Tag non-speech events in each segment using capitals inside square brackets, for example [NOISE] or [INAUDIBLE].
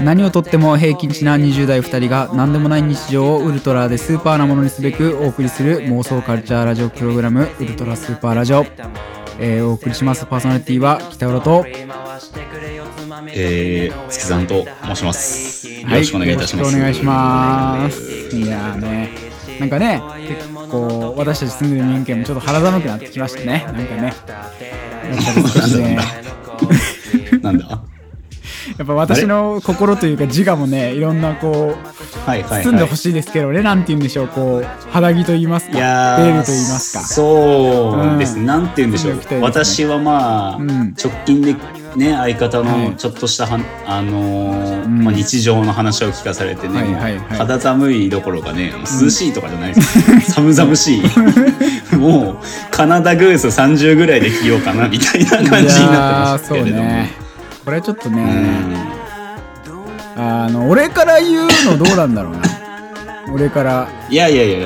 何をとっても平均値な20代2人が何でもない日常をウルトラでスーパーなものにすべくお送りする妄想カルチャーラジオプログラムウルトラスーパーラジオ、えーお送りします。パーソナリティは北浦と。えー、月さんと申します。よろしくお願いいたします。はよろしくお願いします。いやーね。なんかね結構私たち住んでる人間もちょっと肌寒くなってきましたね。なんかね。やっぱり少しね。なんだ？やっぱ私の心というか自我もねいろんなこうはいはいはい。包んでほしいですけどね、なんて言うんでしょうこう肌着と言いますかベールと言いますか。そうです。ね、うん。なんて言うんでしょう、私はまあ、うん。直近でね相方はい。のちょっとしたは、あのーうん。まあ、日常の話を聞かされてね、はいはいはい。肌寒いどころかね涼しいとかじゃないです。よ、寒々しい。[LAUGHS] もうカナダグース30ぐらいで着ようかなみたいな感じになってましたけれども、これちょっとね、うん。あの俺から言うのどうなんだろうな。俺から。いやいやいや。い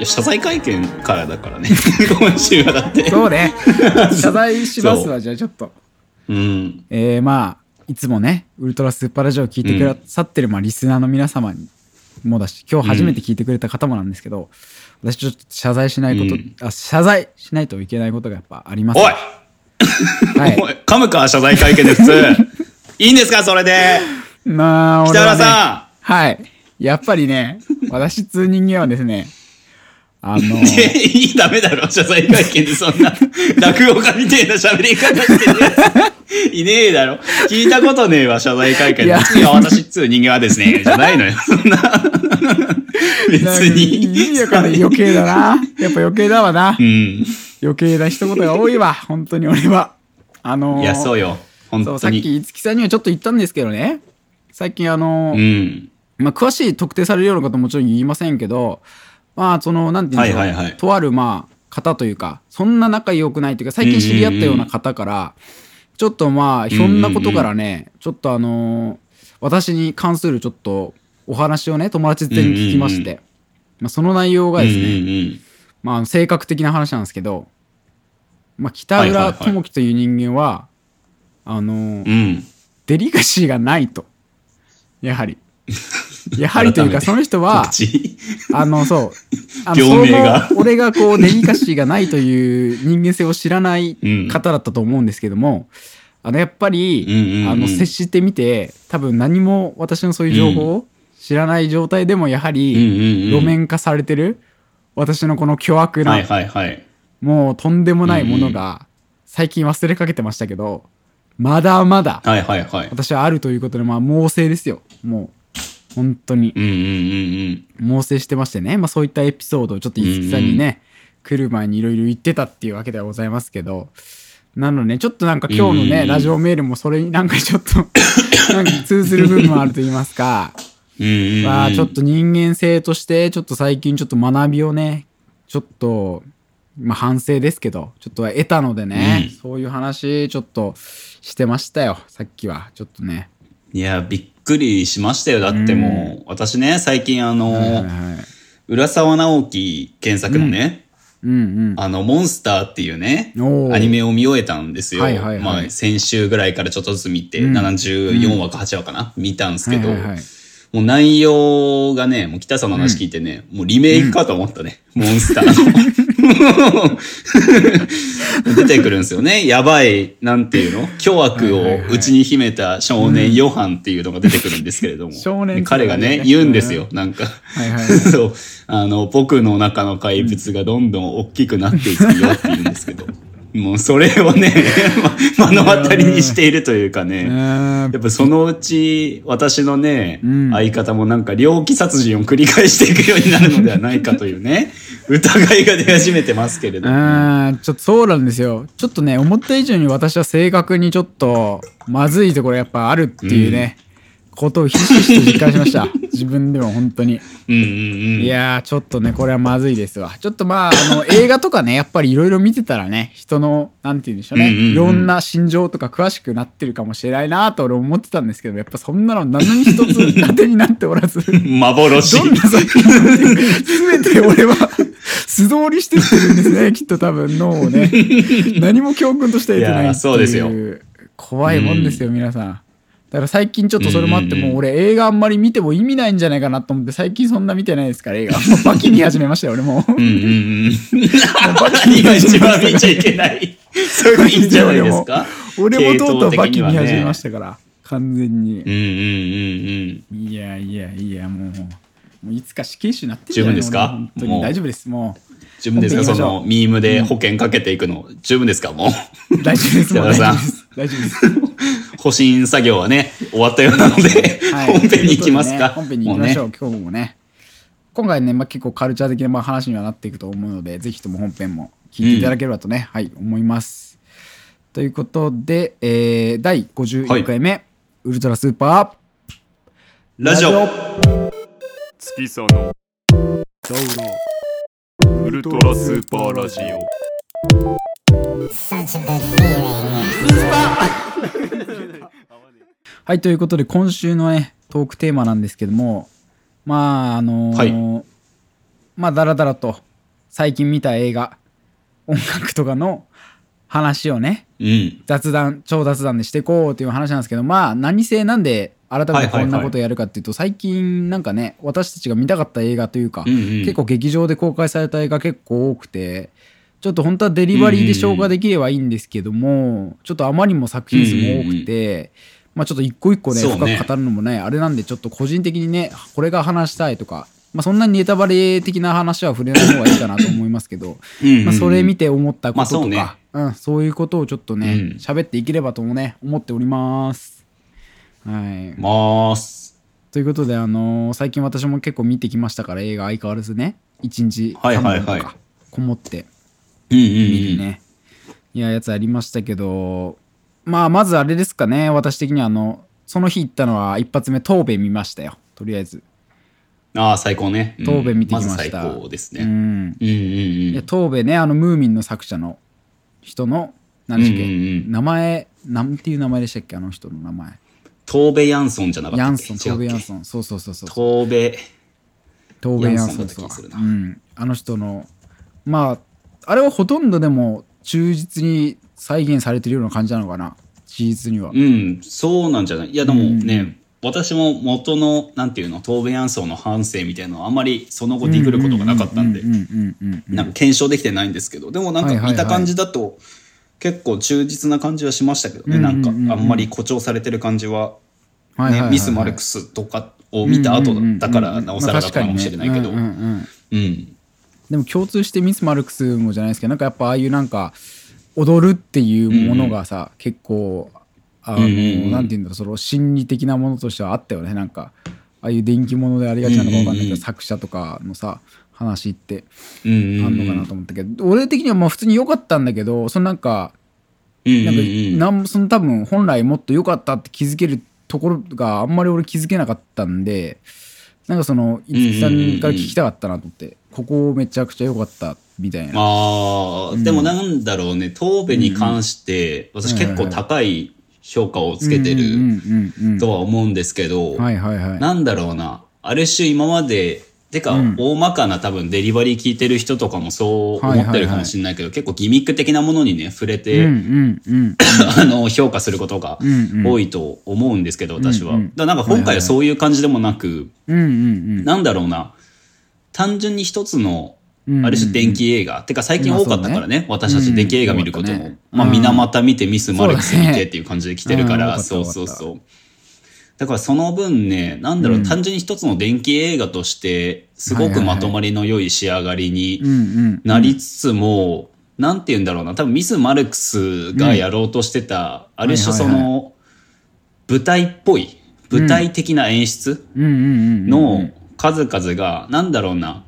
や謝罪会見からだからね。[LAUGHS] 今週はだって。そうね。[LAUGHS] 謝罪しますわじゃあちょっと。う。ん。えー、まあいつもねウルトラスーパーラジオを聞いてくださってる、まあ、リスナーの皆様にもだし今日初めて聞いてくれた方もなんですけど、私ちょっと謝罪しないこと、うん。あ謝罪しないといけないことがやっぱありますおいはい。噛むか謝罪会見で普通 [LAUGHS] いいんですかそれで？まあね。原さはい。やっぱりね私つう人間はですねあのんいやいいダメだろ。謝罪会見でそんな [LAUGHS] 落語家みたいな喋り方してるやつ。いねえだろ。聞いたことねえわ謝罪会見で。いや。いや私っつう人間はですねじゃないのよ。そんな。別に。意味わかんない余計だな。やっぱ余計だわな。うん。余計な一言が多いわ。本当に俺は。あのーいやそうよ。本そうさっ当にき五木さんにはちょっと言ったんですけどね。最近あの、うん。まあ、詳しい特定されるようなことももちろん言いませんけどまあそのなんていうんでしょう、はいはいはい。とあるまあ方というかそんな仲良くないというか最近知り合ったような方から、ちょっとまあひょんなことからね、ちょっとあのー私に関するちょっとお話をね友達全に聞きまして、まあ、その内容がですね、まあ性格的な話なんですけど、まあ、北浦智樹という人間は、あのデリカシーがないと。やはり。[LAUGHS] やはりというか、その人はあの、そう。あのが。俺がこう、デリカシーがないという人間性を知らない方だったと思うんですけども、あの、やっぱり、あの、接してみて、多分何も私のそういう情報を知らない状態でも、やはうんり、路面化されてる、私のこの巨悪な、もうとんでもないものが、最近忘れかけてましたけど、まだまだ、私はあるということで、まあ、猛省ですよ。もう、本当に。うんうんうんうん。猛省してましてね、まあ、そういったエピソードをちょっと五木さんにね、来る前にいろいろ言ってたっていうわけではございますけど、なのでね、ちょっとなんか今日のね、うん。ラジオメールもそれになんかちょっと [LAUGHS] なんか通ずる部分もあると言いますか、うんうんうん。まあ、ちょっと人間性として、ちょっと最近ちょっと学びをね、ちょっと、まあ反省ですけど、ちょっと得たのでね、うん。そういう話ちょっとしてましたよ、さっきは。ちょっとね。いやびっくりしましたよ。だってもう、私ね最近あの、はいはいはい。浦沢直樹原作のね、うんうん。あの、モンスターっていうねアニメを見終えたんですよ。はいはいはい。まあ、先週ぐらいからちょっとずつ見て、うん。74話か8話かな、見たんですけど、はいはいはい。もう内容がね、もう北さんの話聞いてね、もうリメイクかと思ったね、モンスターの。[LAUGHS] 出てくるんですよね。やばい、なんていうの？巨悪を内に秘めた少年ヨハンっていうのが出てくるんですけれども。少年で彼がね、うん言うんですよ。なんか、はいはいはい [LAUGHS] そう、あの、僕の中の怪物がどんどん大きくなっていくよって言うんですけど。もうそれをね、[LAUGHS] ま目の当たりにしているというかね。ややっぱそのうち私のね、うん相方もなんか猟奇殺人を繰り返していくようになるのではないかというね、疑いが出始めてますけれども。うん、ちょっとそうなんですよ。ちょっとね、思った以上に私は正確にちょっと、まずいところやっぱあるっていうね、ことをひしひしと実感しました。[LAUGHS] 自分でも本当に。うんうんうん。いやー、ちょっとね、これはまずいですわ。ちょっとまあ、あの、[LAUGHS] 映画とかね、やっぱりいろいろ見てたらね、人の、なんて言うんでしょうね、うんうんうんいろんな心情とか詳しくなってるかもしれないなと俺思ってたんですけど、やっぱそんなの何に一つ当てになっておらず、[LAUGHS] 幻。どんな作品も全て俺は素通りしてってるんですね、きっと多分脳をね。何も教訓として得てないっていう。いやそうですよ怖いもんですよ、皆さん。から最近ちょっとそれもあってもう俺映画あんまり見ても意味ないんじゃないかなと思って最近そんな見てないですから映画。もうバキ見始めましたよ俺も。ううんうん。うん。バキ何が一番見ちゃいけない。それいいんじゃないですか？俺もとうとうバキ見始めまししたから完全に。うんうんうんうん。いやいやいやもうもういつか死刑囚になってんじゃない十分ですか？俺本当に。大丈夫ですも十分ですか？そのミームで保険かけていくの。十分ですか？もう。う大丈夫です大丈夫です。大丈夫です保身作業はね、終わったようなので、はい本編に行きますか。ね本編に行きましょもう、今日もね。今回ね、まあ、結構カルチャー的なまあ話にはなっていくと思うので、ぜひとも本編も聞いていただければとね、はい、思います。ということで、えー、第51回目、ウルトラスーパーうラジオ。月佐のウルトラスーパーラジオ.はい、ということで、今週のね、トークテーマなんですけども、まあ、あのーはまあ、だらだらと、最近見た映画、音楽とかの話をね、うん。雑談超雑談でしていこうっていう話なんですけどまあ何せなんで改めてこんなことをやるかっていうと、最近なんかね私たちが見たかった映画というか、うんうん。結構劇場で公開された映画結構多くてちょっと本当はデリバリーで消化できればいいんですけども、ちょっとあまりにも作品数も多くて、まあちょっと一個一個ね深く語るのもねあれなんでちょっと個人的にねこれが話したいとか、まあ、そんなにネタバレ的な話は触れない方がいいかなと思いますけど、うんまあ、それ見て思ったこととか、まあそうね。うん、そういうことをちょっとねうん。喋、っていければともね思っております。はい、まーす。ということで、あのー最近私も結構見てきましたから映画相変わらずね1日3はいこもってうんうん見るうん。ね、いややつありましたけどまあまずあれですかね。私的にはあのその日行ったのは一発目東米見ましたよ。とりあえず。ああ、最高ね。うん。東米見てきました。まず最高ですね。うん。うんうんいやうん。東米ねあのムーミンの作者の人の何でしたっけ、うんうんうん。名前なんていう名前でしたっけ？あの人の名前。東米ヤンソンじゃなかったヤンっけ？ソン東米ヤンン。ソン。そうそうそうそう東米。東米ヤンソンヤンソンだったそう気がするな。うん。あの人のまああれはほとんどでも忠実に再現されてるような感じなのかな？事実には。うん、そうなんじゃない？いやでもうんね、私も元のなんていうの？東米ヤンソンの反省みたいなのはあんまりその後ディグることがなかったんでなんか検証できてないんですけどでもなんか見た感じだと結構忠実な感じはしましたけどね、うんなんかあんまり誇張されてる感じは,、ミス・マルクスとかを見た後だからなおさらだったかもしれないけど、うんでも共通してミス・マルクスもじゃないですけどなんかやっぱああいうなんか踊るっていうものがさ、結構あの、うんうんうん。なんていうんだろうその心理的なものとしてはあったよね。なんかああいう電気物でありがちなのか分かんないけど、うんうんうん作者とかのさ話ってうんうんあんのかなと思ったけど、俺的にはまあ普通に良かったんだけどそのなんかうんなんか、うん。うんなんその多分本来もっと良かったって気づけるところがあんまり俺気づけなかったんでなんかその五木さんから聞きたかったなと思って、ここめちゃくちゃ良かったみたいな。ああ、でもなんだろうね東米に関して私結構高い評価をつけてるうんうんうんうんとは思うんですけど、はいはいはい。なんだろうなある種今までてか、うん。大まかな多分デリバリー聞いてる人とかもそう思ってるかもしれないけど、結構ギミック的なものにね触れて、[LAUGHS] あの評価することが多いと思うんですけど、私は。だからなんか今回はそういう感じでもなく、なんだろうな。単純に一つのうんある種電気映画、てか最近多かったからね、私たち電気映画見ることも、まあうん。水俣見てミス・マルクス見てっていう感じで来てるから、うんそうそうそうだからその分ねなんだろう、うん。単純に一つの電気映画としてすごくまとまりの良い仕上がりにうんうんなりつつも、なんて言うんだろうな多分ミス・マルクスがやろうとしてた、ある種その、舞台っぽい舞台的な演出、うん。うんうんの数々が、なんだろうな、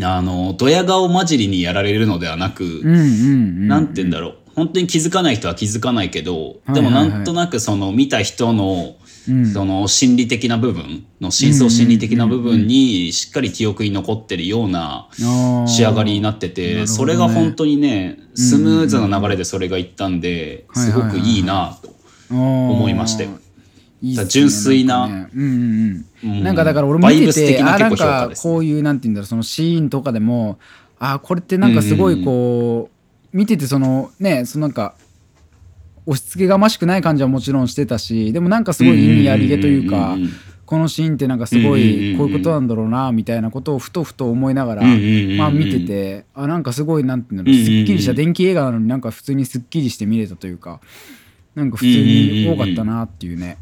あの、ドヤ顔混じりにやられるのではなく、うんうんうんなんて言うんだろう、本当に気づかない人は気づかないけど、はい。でもなんとなくその見た人の、うん。その心理的な部分の深層心理的な部分にしっかり記憶に残ってるような仕上がりになってて、ね。それが本当にね、スムーズな流れでそれがいったんで、うんすごくいいなと思思いましたよ。いいね純粋ななんかね。うんうんううん。ん、なんかだから俺も見てて的な結構あなんかこういうなんて言うんだろうそのシーンとかでもあこれってなんかすごいこう、見ててそのね。そのなんか押し付けがましくない感じはもちろんしてたしでもなんかすごい意味ありげというか、このシーンってなんかすごいこういうことなんだろうなみたいなことをふとふと思いながら、まあ見ててあなんかすごいなんていうんだろううんうんうんすっきりした電気映画なのになんか普通にすっきりして見れたというかなんか普通に多かったなっていうね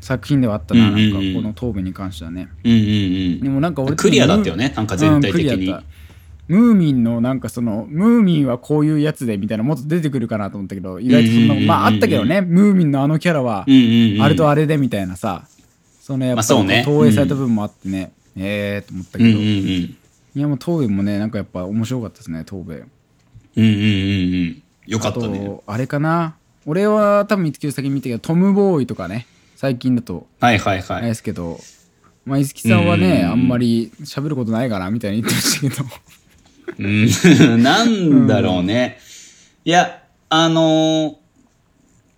作品ではあったななんかこの答弁に関してはね。うんうんでもなんか俺うんクリアだったよねなんか全体的に。うんクリアだったムーミンのなんかそのムーミンはこういうやつでみたいなもっと出てくるかなと思ったけど意外とそん。なまああったけどねムーミンのあのキャラはあれとあれでみたいなさそのやっぱ投影された部分もあってね。ええと思ったけど。うんうんうん。いやもう答弁もねなんかやっぱ面白かったですね答弁うんうんうんうん。よかあったね。とあれかな。俺は多分見つける先に見たけどトム・ボーイとかね最近だとはいはいはい。ですけど。まあ五木さんはねうん。あんまり喋ることないからみたいに言ってましたけどうん [LAUGHS] なんだろうね。いや、あのー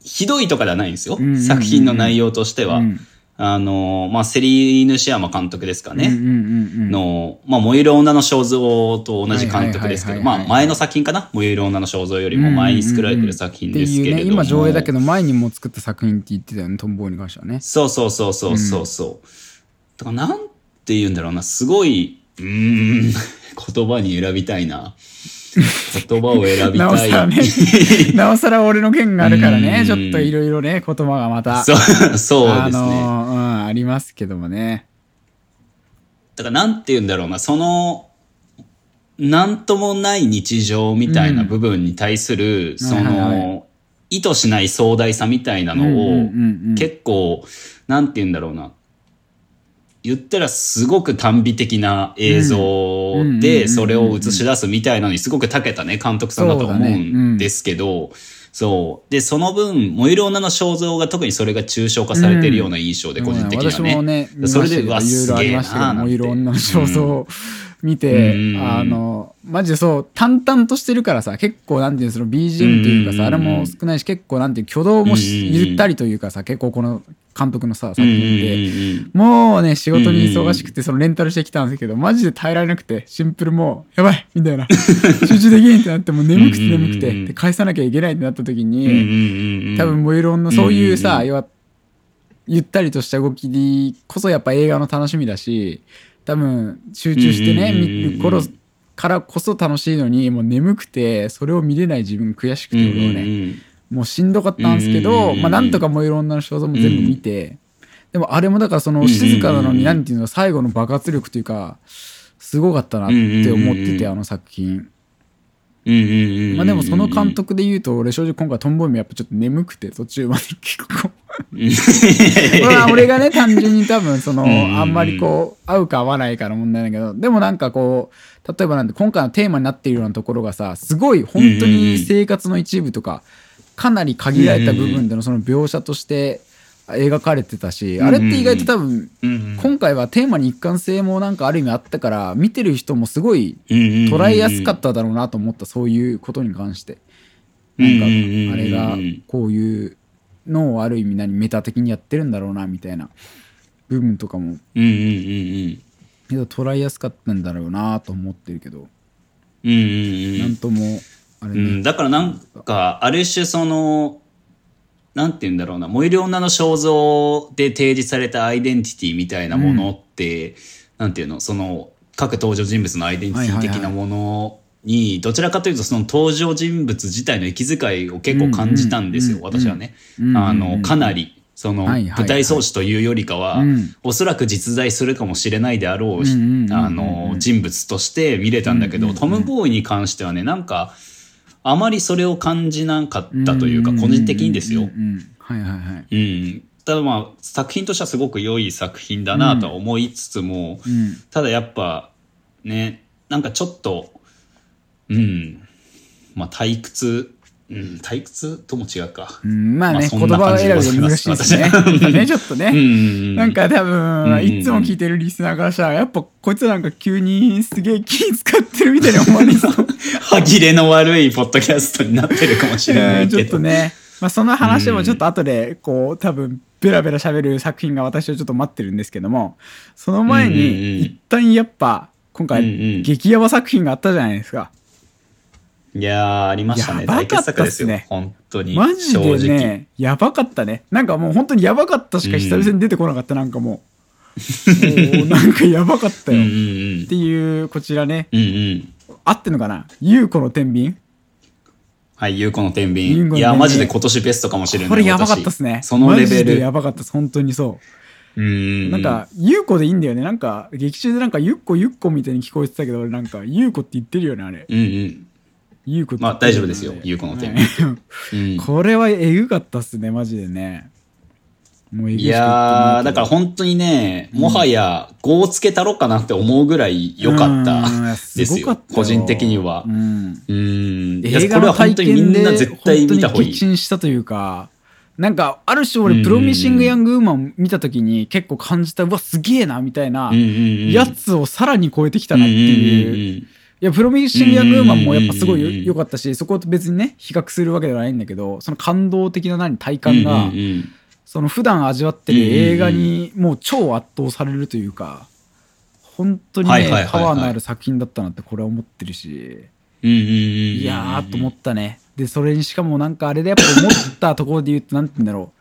ひどいとかではないんですよ。うんうんうんうん作品の内容としては。うんあのーまあ、セリーヌ・シアマ監督ですかね。うんうんうんうんの、まあ、燃える女の肖像と同じ監督ですけど、はいはいはいはいまあ、前の作品かな燃える女の肖像よりも前に作られてる作品ですけれども。っていうね今上映だけど前にも作った作品って言ってたよねトム・ボーイに関してはねそうそうそうそうそうそう。だからなんて言うんだろうな、すごい、うーん、言葉に選びたいな。言葉を選びなおたい。[LAUGHS] さらね。[LAUGHS] なおさら俺の件があるからね。うん。ちょっといろいろね言葉がまた。そう、そうですね。あのーうんありますけどもね。だからなんて言うんだろうな、その、なんともない日常みたいな部分に対する、そはいはいはの、意図しない壮大さみたいなのを、うんうんうんうん。結構、なんて言うんだろうな、言ったらすごく短美的な映像うんうんうんうんでそれを映し出すみたいなのにすごく長けたね監督さんだと思そうんんですけど、そう。で、その分、燃える女の肖像が特にそれが抽象化されているような印象で、個人的にはね。見まそれで、うわ、すげえなーなんて。いろんな肖像。を見て、うんあのマジでそう淡々としてるからさ結構なんていうのその BGM というかさ、うんあれも少ないし結構なんていう挙動もゆったりというかさ結構この監督のさ作品で、うんもうね仕事に忙しくてそのレンタルしてきたんですけどマジで耐えられなくてシンプルもうやばいみたいな。[LAUGHS] 集中できんってなってもう眠くて眠くてで返さなきゃいけないってなった時に、多分もういろんなそういうさ、ゆったりとした動きにこそやっぱ映画の楽しみだし多分集中してね見る頃からこそ楽しいのにもう眠くてそれを見れない自分悔しくて俺はね、もうしんどかったんですけど、まあなんとかもういろんな肖像も全部見て、でもあれもだからその静かなのになんていうの最後の爆発力というかすごかったなって思ってて、あの作品。まあでもその監督で言うと俺正直今回トンボイもやっぱちょっと眠くて途中まで結構まあ俺がね単純に多分そのあんまりこう合うか合わないかの問題だけどでもなんかこう例えばなんて今回のテーマになっているようなところがさすごい本当に生活の一部とかかなり限られた部分でのその描写として描かれてたしあれって意外と多分今回はテーマに一貫性もなんかある意味あったから見てる人もすごい捉えやすかっただろうなと思ったそういうことに関して。なんかあれがこういうのをある意味何メタ的にやってるんだろうなみたいな。部分とかも。うんうんうんけど捉えやすかったんだろうなと思ってるけど。うんうんうん。なんともあれね。うん、だからなんか、ある種その、なんて言うんだろうな、燃える女の肖像で提示されたアイデンティティみたいなものって、なんていうの、その、各登場人物のアイデンティティ的なものに、どちらかというとその登場人物自体の息遣いを結構感じたんですよ、うんうん私はね。うんあの、かなり。そのはいはいはい。舞台装置というよりかは、うん。おそらく実在するかもしれないであろううんうんうんうんあの人物として見れたんだけど、トム・ボーイに関してはねなんかあまりそれを感じなかったというか個人的にですよ。うんうん。うんはいはいはい。うん、ただまあ作品としてはすごく良い作品だなとは思いつつも、うん。ただやっぱねなんかちょっとうんまあ退屈、うん、退屈とも違うか。うんまあね、まあそ言葉選びが難しいですね。ね [LAUGHS] ちょっとね。うんなんか多うん分、いつも聞いてるリスナーからしたら、やっぱこいつなんか急にすげえ気使ってるみたいに思われそう。[LAUGHS] 歯切れの悪いポッドキャストになってるかもしれないけど。っとね、まあ、その話もちょっと後でこう多分ベラベラ喋る作品が私はちょっと待ってるんですけどもその前に一旦やっぱ今回激ヤバ作品があったじゃないですか。いやー、ありましたね。やばかったですよ。本当に。マジ正直でね、やばかったね。なんかもう本当にやばかったしか久々に出てこなかった、なんかもう。[LAUGHS] もうなんかやばかったよ。うんうんっうん。ていう、こちらね。うんうん。合ってんのかな？優子の天秤？はい、ゆうこの天ゆうこの天秤秤。いや、マジで今年ベストかもしれない。これやばかったっすね。私そのレベマジでル。やばかったっす。本当にそうう。ん。なんか、優子でいいんだよね。なんか、劇中でなんか、ゆっこゆっこみたいに聞こえてたけど、俺なんか、優子って言ってるよね、あれ。うんうん。優子まあ大丈夫ですよ優子の天秤秤。うんこれはえぐかったっすね、マジでね。もういやだから本当にね、もはや5をつけたろうかなって思うぐらい良かったうんですよ個人的にはう。ん。うん。これは本当にみんな絶対見た方がいいしたというかなんかある種俺プロミシング・ヤング・ウーマン見た時に結構感じたうわすげえなみたいなやつをさらに超えてきたなっていう,、いやプロミシング・ヤング・ウーマンもやっぱすごい良かったしそこと別にね比較するわけではないんだけどその感動的な何体感が、その普段味わってる映画にもう超圧倒されるというか本当にねパワーのある作品だったなってこれは思ってるし。いやーと思ったね。で、それにしかもなんかあれでやっぱ思ったところで言うと、なんて言うんだろ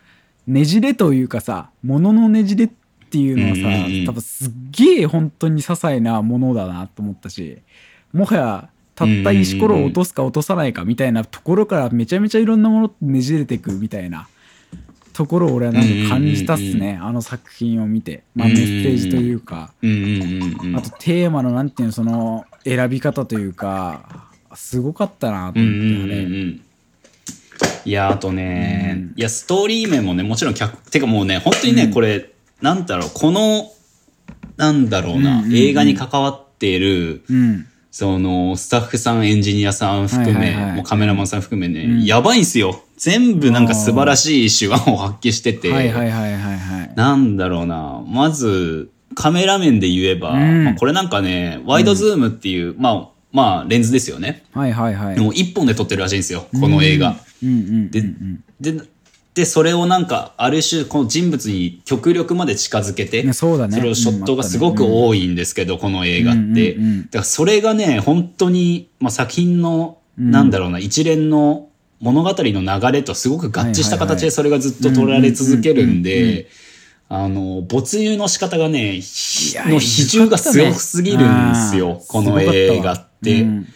う。ねじれというかさ、もののねじれっていうのはさ、多分すっげえ本当に些細なものだなと思ったし、もはやたった石ころを落とすか落とさないかみたいなところからめちゃめちゃいろんなものねじれていくみたいなところを俺はなんか感じたっすね。あの作品を見て。まあメッセージというか。あとテーマのなんていうのその選び方というかすごかったなとうん思って、あれん。いやあとね、うん。いやストーリー面もねもちろん脚てかもうね本当にね、うん。これなんだろうこのなんだろうな、うんうんうん。映画に関わっているうんそのスタッフさんエンジニアさん含め、はいはいはい。もうカメラマンさん含めね、うん。やばいんすよ。全部なんか素晴らしい手腕を発揮してて、はいはいはいはいはいなんだろうな。まずカメラ面で言えば、うん。まあこれなんかねワイドズームっていう、まあまあレンズですよね。はいはいはい。もう一本で撮ってるらしいんですよこの映画。うんうんうんでうん。ででそれをなんかある種この人物に極力まで近づけて、ねそうだね。それをショットがすごく多いんですけど、この映画って、だからそれがね本当に、まあ、作品の、うん。なんだろうな一連の物語の流れとすごく合致した形でそれがずっと撮られ続けるんであの没入の仕方がねの比重がすごすぎるんですよ、この映画って。うん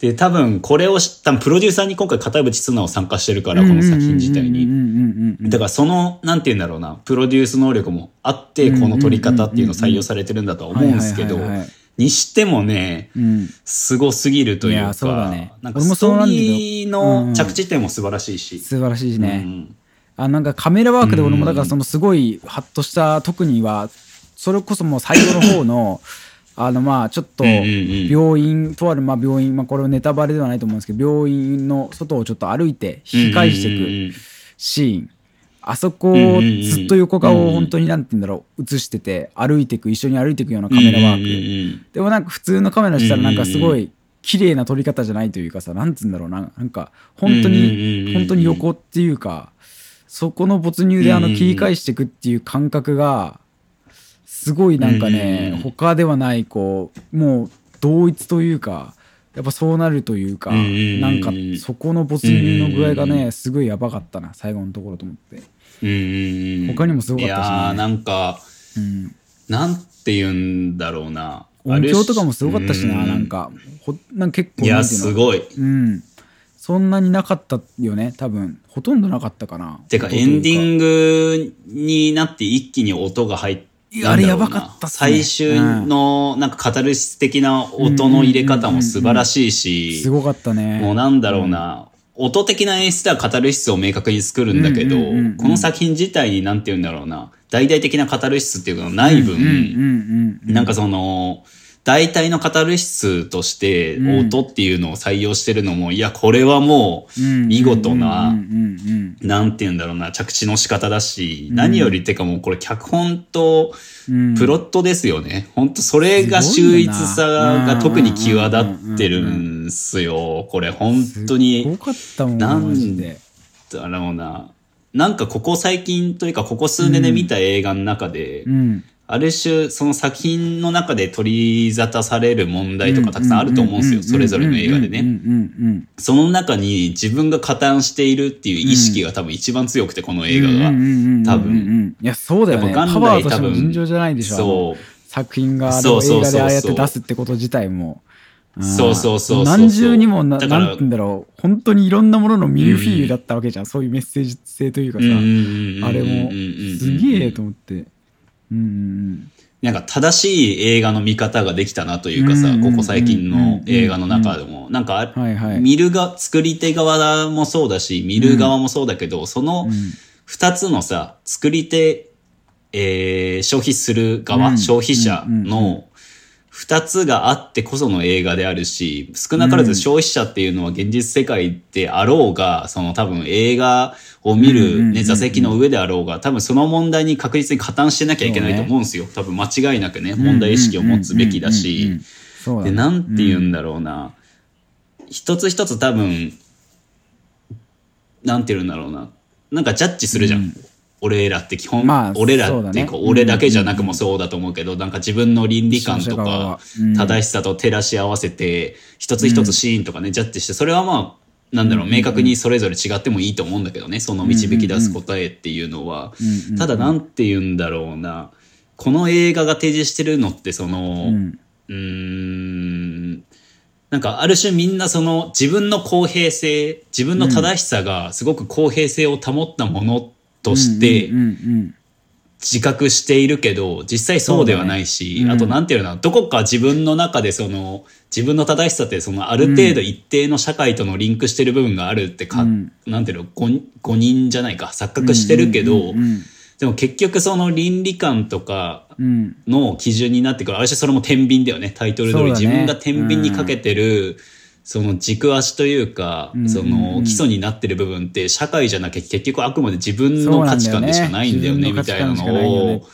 で多分これを知多分プロデューサーに今回片渕綱を参加してるからこの作品自体に。だからその、なんて言うんだろうな、プロデュース能力もあって、この撮り方っていうのを採用されてるんだとは思うんですけどにしてもね、うんすごすぎるといういやそうね、なんかストーリーの着地点も素晴らしいし。素晴らしいね、うんあなんかカメラワークで俺もだからそのすごいハッとした特にはそれこそもう最後の方のあのまあちょっと病院とあるまあ病院まあこれはネタバレではないと思うんですけど病院の外をちょっと歩いて引き返していくシーン。あそこをずっと横顔を本当になんて言うんだろう映してて歩いていく一緒に歩いていくようなカメラワーク。でもなんか普通のカメラしたらなんかすごい綺麗な撮り方じゃないというかさなんつうんだろうななんか本当にうん本当に横っていうかそこの没入であの切り返していくっていう感覚がすごいなんかねん他ではないこうもう同一というかやっぱそうなるというかなんかそこの没入の具合がねすごいやばかったな最後のところと思って。他にもすごかったしねいなんか、うんなんて言うんだろうな。音響とかもすごかったしうな、なんか、ほなんか結構、いや、すごい。うん。そんなになかったよね、多分。ほとんどなかったかな。てか、エンディングになって一気に音が入って、あれやばかったっすね。最終の、なんかカタルシス的な音の入れ方も素晴らしいし、すごかったね。もうなんだろうな、音的な演出ではカタルシスを明確に作るんだけど、この作品自体になんて言うんだろうな、大々的なカタルシスっていうのがない分。なんかその、大体のカタルシスとしてうん音っていうのを採用してるのも、いや、これはもう見事な、うんうんなんて言うんだろうな、着地の仕方だし、何よりってかもうこれ脚本とうんうん。プロットですよね。本当それが秀逸さが特に際立ってるんすよ。これ本当すに。ごかったもん、なん。だろうな。なんかここ最近というかここ数年で見た映画の中で、うん。ある種その作品の中で取り沙汰される問題とかたくさんあると思うんですよ、それぞれの映画でね。その中に自分が加担しているっていう意識が多分一番強くて、この映画が。多分。いやそうだよね。元来多分としても尋常じゃないでしょ。そう。作品が映画でああやって出すってこと自体も。ん。そうそうそうそう何重にもななんて言うんだろう。本当にいろんなもののミルフィーユだったわけじゃん、そういうメッセージ性というかさ、あれもすげえと思ってうんうんなんか正しい映画の見方ができたなというかさ、うんここ最近の映画の中でも、なんか、はいはい。見るが、作り手側もそうだし、見る側もそうだけど、その二つのさ、作り手、えー消費する側、うん。消費者の二つがあってこその映画であるし、少なからず消費者っていうのは現実世界であろうが、その多分映画を見うんうんうんうんるね、座席の上であろうが、多分その問題に確実に加担してなきゃいけないと思うんですよ。多分間違いなくね、問題意識を持つべきだし。で、なんて言うんだろうな。一つ一つ多分、なんて言うんだろうな。なんかジャッジするじゃん。俺らって基本、まあ俺らっていうか、ね。俺だけじゃなくもそうだと思うけど、なんか自分の倫理観とかは。うん。正しさと照らし合わせて、一つ一つシーンとかね、ジャッジして、それはまあ、なんだろう、明確にそれぞれ違ってもいいと思うんだけどね、その導き出す答えっていうのは。ただ、なんて言うんだろうな。この映画が提示してるのって、その、うん。うーんなんかある種みんなその自分の公平性自分の正しさがすごく公平性を保ったものとして自覚しているけど実際そうではないし、ね。うん。あとなんていうのどこか自分の中でその自分の正しさってそのある程度一定の社会とのリンクしてる部分があるってか、うん。なんていうの誤誤認じゃないか錯覚してるけど、でも結局その倫理観とかうん。の基準になってくる。ある種それも天秤だよね。タイトル通り、ね。自分が天秤にかけてる、その軸足というか、んその基礎になってる部分って社会じゃなきゃ結局あくまで自分の価値観でしかないんだよねみたいなのを。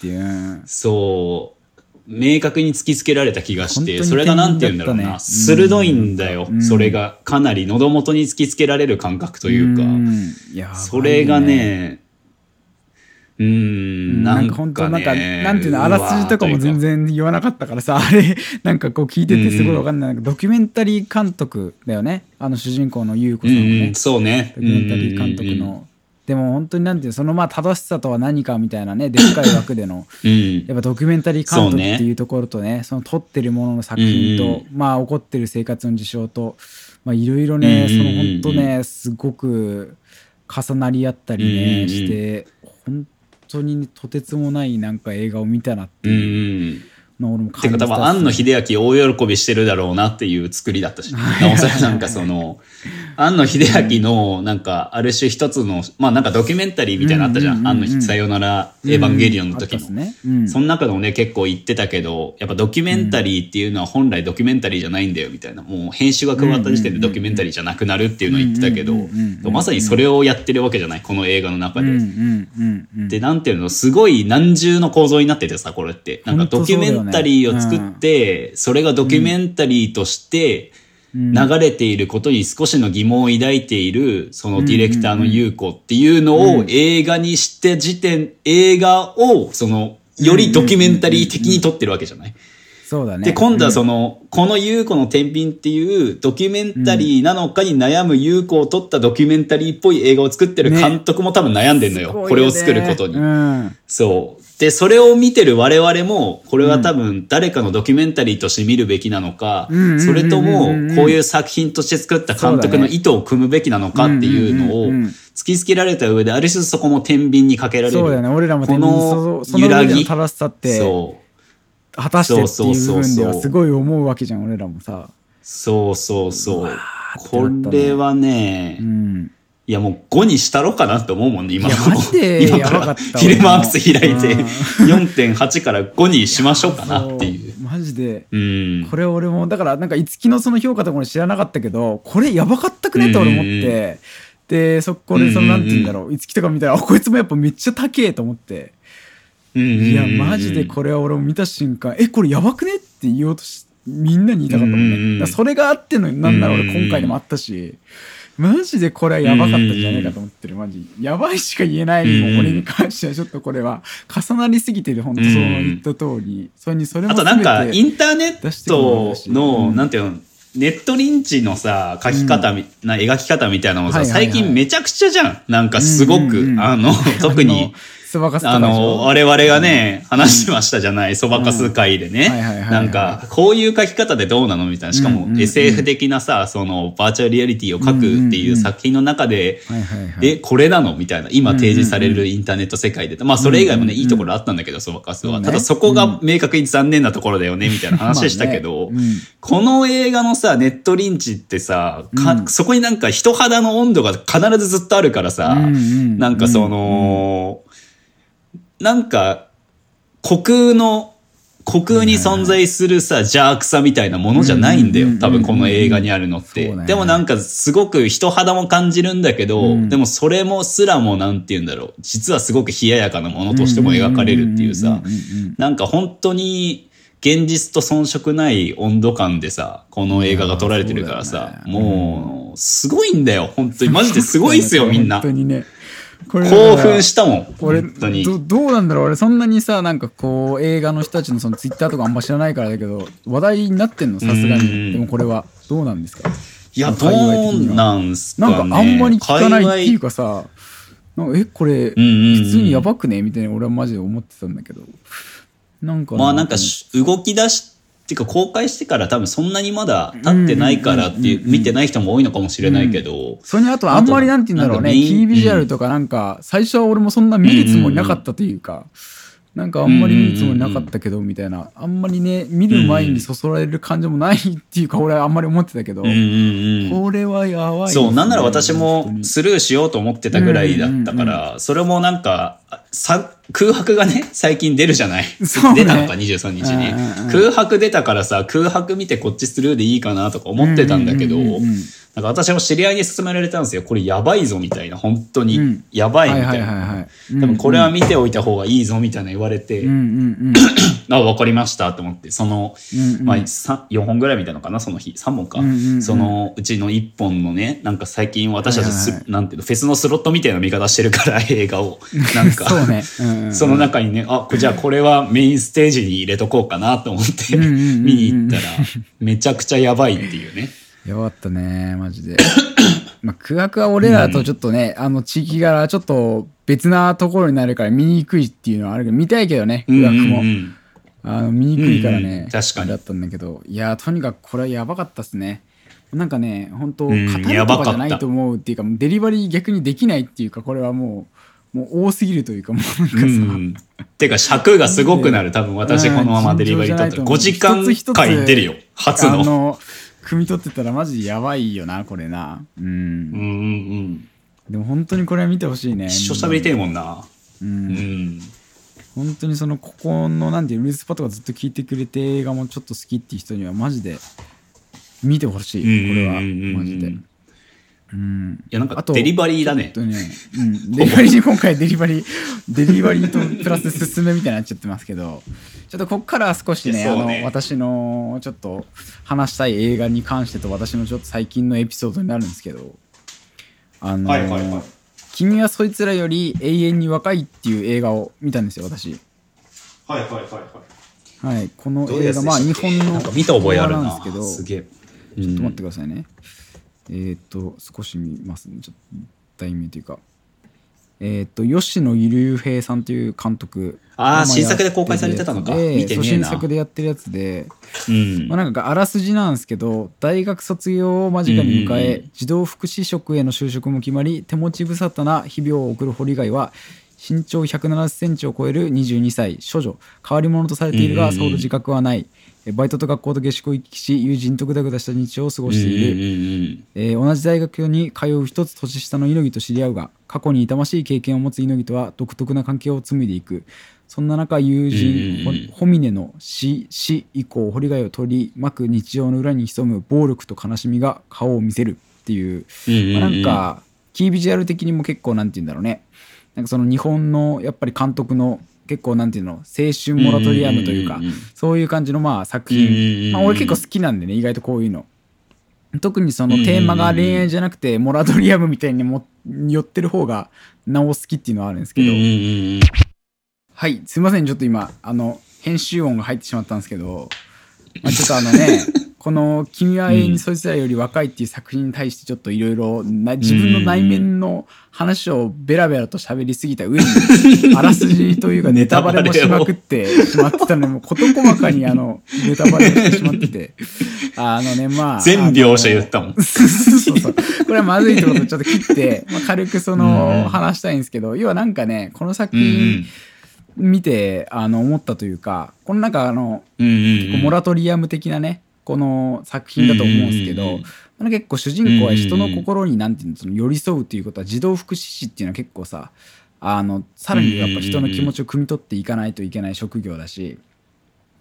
そう明確に突きつけられた気がしてそれがなんて言うんだろうな、鋭いんだよ、うんそれがかなり喉元に突きつけられる感覚というか、それがねうーんななんんかか本当なんかねなんていうのあらすじとかも全然言わなかったからさ [LAUGHS] あれ。なんかこう聞いててすごいわかんない、ドキュメンタリー監督だよね。あの主人公の優子さんもうんね、うん、そうね。ドキュメンタリー監督の、でも本当になんていうのそのまあ正しさとは何かみたいなねでっかい枠での。やっぱドキュメンタリー監督っていうところとねその撮ってるものの作品と、まあ起こってる生活の事象とまあいろいろね、うんうんうんうん。その本当ねすごく重なり合ったりね、うんうんうんして本当にとてつもないなんか映画を見たなっていう。うん。のを俺もてか感じた多分庵野秀明大喜びしてるだろうなっていう作りだったし、なおさらなんかその、庵野秀明のなんかある種一つの、まあなんかドキュメンタリーみたいなのあったじゃん。庵野さよならエヴァンゲリオンの時の。ね。うん。その中でもね結構言ってたけどやっぱドキュメンタリーっていうのは本来ドキュメンタリーじゃないんだよみたいな。もう編集が加わった時点でドキュメンタリーじゃなくなるっていうのを言ってたけどまさにそれをやってるわけじゃないこの映画の中で。で、なんていうの、すごい何重の構造になっててさ、これって。なんかドキュメンタリーを作って、それがドキュメンタリーとして流れていることに少しの疑問を抱いている、そのディレクターの優子っていうのを映画にして時点、映画を、その、よりドキュメンタリー的に撮ってるわけじゃない？そうだね。で、今度はその、この優子の天秤っていうドキュメンタリーなのかに悩む優子を撮ったドキュメンタリーっぽい映画を作ってる監督も多分悩んでんのよ。すごいこれを作ることに。うん。そう。で、それを見てる我々も、これは多分誰かのドキュメンタリーとして見るべきなのかうん、それともこういう作品として作った監督の意図を組むべきなのかっていうのを突きつけられた上で、ある種そこも天秤にかけられる。そうだよね俺らもこの揺らぎ。上での正しさってそう。果たしてっていう部分でそうそうそうそうはすごい思うわけじゃん俺らもさそうそうそう。これはね、うんいやもう5にしたろうかなって思うもんね、今いやマジで [LAUGHS] 今から。フィルマークス開いてうん。4.8から5にしましょうかなっていう。マジで。うん。これ俺もだからなんか五木のその評価とかも知らなかったけどこれやばかったくねって俺思って、でそこでそのなんて言うんだろう。五木とか見たらあこいつもやっぱめっちゃ高えと思って。いいやマジでこれは俺も見た瞬間えこれやばくねって言おうとしみんなに言いたかったもんね、それがあってのなんなら俺うんうんうん今回でもあったしマジでこれはやばかったんじゃないかと思ってる。マジやばいしか言えないもうこれに関しては。ちょっとこれは重なりすぎてる本当そう言った通り。それにそれもあとなんか、インターネットの、うんなんていうの、ネットリンチのさ、書き方み、な描き方みたいなのもさ、最近めちゃくちゃじゃん。なんかすごく、うんうんうんあの、特に、そばかすとあの、我々がね、話してましたじゃない、そばかす会でね。なんか、こういう書き方でどうなのみたいな。しかも SF 的なさ、その、バーチャルリアリティを書くっていう作品の中で、え、これなの？みたいな。今提示されるインターネット世界で。まあ、それ以外もね、いいところあったんだけど、そばかすは。ただそこが明確に残念なところだよね、みたいな話でしたけど [LAUGHS] この映画のさ、ネットリンチってさ、そこになんか人肌の温度が必ずずっとあるからさ、なんかその、なんか、虚空の、虚空に存在するさ、邪悪さみたいなものじゃないんだ。よ多分この映画にあるのって。でもなんかすごく人肌も感じるんだけど、うんでもそれもすらもなんて言うんだろう。実はすごく冷ややかなものとしても描かれるっていうさなんか本当に、現実と遜色ない温度感でさ、この映画が撮られてるからさ、もう、すごいんだよ。本当に。マジですごいっすよ、みんな本。当にね興奮したもん。俺本当に。どどうなんだろう？俺そんなにさなんかこう映画の人たちのそのツイッターとかあんま知らないからだけど話題になってんの？さすがうん。にでもこれは。どうなんですか？いや、どうはなんすかね。なんかあんまり聞かないっていうか。かさなんかえこれ普通にやばくね？みたいな俺はマジで思ってたんだけど。なんかまあなんかし動き出し、っていうか公開してから多分そんなにまだ経ってないからっていう、見てない人も多いのかもしれないけど、それにあとあんまりなんて言うんだろうねキービジュアルとかなんか最初は俺もそんな見るつもりなかったというかなんかあんまり見るつもりなかったけどみたいな。あんまりね見る前にそそられる感じもないっていうか俺はあんまり思ってたけど。これはやばいそう、なんなら私もスルーしようと思ってたぐらいだったから、それもなんか、さ空白がね、最近出るじゃない？ね。出たのか、23日に、うんうんうん空白出たからさ、空白見てこっちスルーでいいかなとか思ってたんだけど、うんうんうんうんなんか私も知り合いに勧められたんですよ。これやばいぞみたいな、本当に。うんやばいみはいたいな。はいはいはい多分これは見ておいた方がいいぞみたいな言われて、[CLEARS THROAT] あ、わかりましたと思って、その、うんうんまあ、さ4本ぐらい見たのかな、その日。3本か。そのうちの1本のね、なんか最近私たちす、なんていうの、フェスのスロットみたいな見方してるから、[LAUGHS] 映画を。なんか、そうねうんうんその中にね、あ、こじゃあこれはメインステージに入れとこうかなと思って、見に行ったら、めちゃくちゃやばいっていうね。やばかったねマジで。[COUGHS] まあ空白は俺らとちょっとね、あの地域柄ちょっと別なところになるから見にくいっていうのはあるけど見たいけどね空白も、うんうん。うんあの見にくいからね、うん。うん確かに。だったんだけど。いやとにかくこれはやばかったっすね。なんかね本当語んるやばかったとかじゃないと思うっていうかもうデリバリー逆にできないっていうかこれはもうもう多すぎるというかもうなんかさ、うん。てか尺がすごくなる。多分私このままデリバリー取ったら5時間回出るよ。初の。汲み取ってたらマジでやばいよなこれなうん、うんうんうん。でも本当にこれは見てほしいね一生喋りてえもんな。ううんん。本当にそのここのなんていうルースパとかずっと聞いてくれて映画もちょっと好きっていう人にはマジで見てほしいこれはマジでうん。いや、なんかあとデリバリーだね。ね、うん、デリバリーに [LAUGHS] 今回デリバリーデリバリーとプラス進めみたいになっちゃってますけどちょっとこっからは少しねね。の私のちょっと話したい映画に関してと私のちょっと最近のエピソードになるんですけどあのはいはいはい。君はそいつらより永遠に若い」っていう映画を見たんですよ私。はいはいはいはい。はいこの映画まあ日本のなんか見た覚えあるんですけどすげえ。ちょっと待ってくださいね。えーっと、少し見ますね。ちょっと題名というか。えーっと、吉野ゆ平さんという監督。あーま新作で公開されてたのか見て新作でやってるやつで、うんまあ、なんかあらすじなんですけど、大学卒業を間近に迎え、うん児童福祉職への就職も決まり、手持ち無沙汰な日々を送る堀貝は、身長170センチを超える22歳、処女、変わり者とされているが、そほど自覚はない。えバイトと学校と下宿を行き来し、友人とぐだぐだした日常を過ごしている。えー同じ大学に通う一つ年下の猪木と知り合うが過去に痛ましい経験を持つ猪木とは独特な関係を紡いでいく。そんな中友人、ホホミネの死死以降堀貝を取り巻く日常の裏に潜む暴力と悲しみが顔を見せるっていう、まあなんかキービジュアル的にも結構なんて言うんだろうね。なんかその日本のやっぱり監督の結構なんていうの青春モラトリアムというか、そういう感じのまあ作品、まあ、俺結構好きなんでね意外とこういうの。特にそのテーマが恋愛じゃなくてモラトリアムみたいにも寄ってる方がなお好きっていうのはあるんですけど、はいすいませんちょっと今あの編集音が入ってしまったんですけど、まあ、ちょっとあのねこの「君は永遠にそいつらより若い」っていう作品に対してちょっといろいろ自分の内面の話をベラベラと喋りすぎた上にあらすじというか [LAUGHS] ネタバレもしまくってしまってたのでもう事細かにあのネタバレをしてしまってて。[LAUGHS] あのねまあ全描写言ったもん。そうそう。これはまずいってことでちょっと切って、まあ、軽くそうんの話したいんですけど要はなんかねこの作品ん見てあの思ったというかこのなんかあのうんうんうん。モラトリアム的なねこの作品だと思うんですけど、うん結構主人公は人の心になんていうのその寄り添うということは児童福祉士っていうのは結構さあのさらにやっぱ人の気持ちを汲み取っていかないといけない職業だし、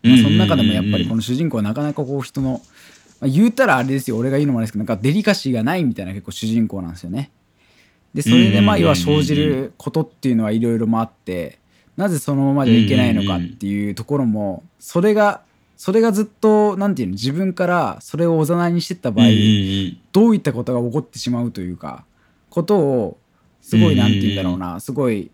まあ、その中でもやっぱりこの主人公はなかなかこう人の、まあ、言うたらあれですよ俺が言うのもあれですけどなんかデリカシーがないみたいな結構主人公なんですよね。でそれでまあ要は生じることっていうのはいろいろもあってなぜそのままじゃいけないのかっていうところもそれがそれがずっとなんていうの自分からそれをおざなりにしてった場合、どういったことが起こってしまうというかことをすごいなんて言うんだろうなすごい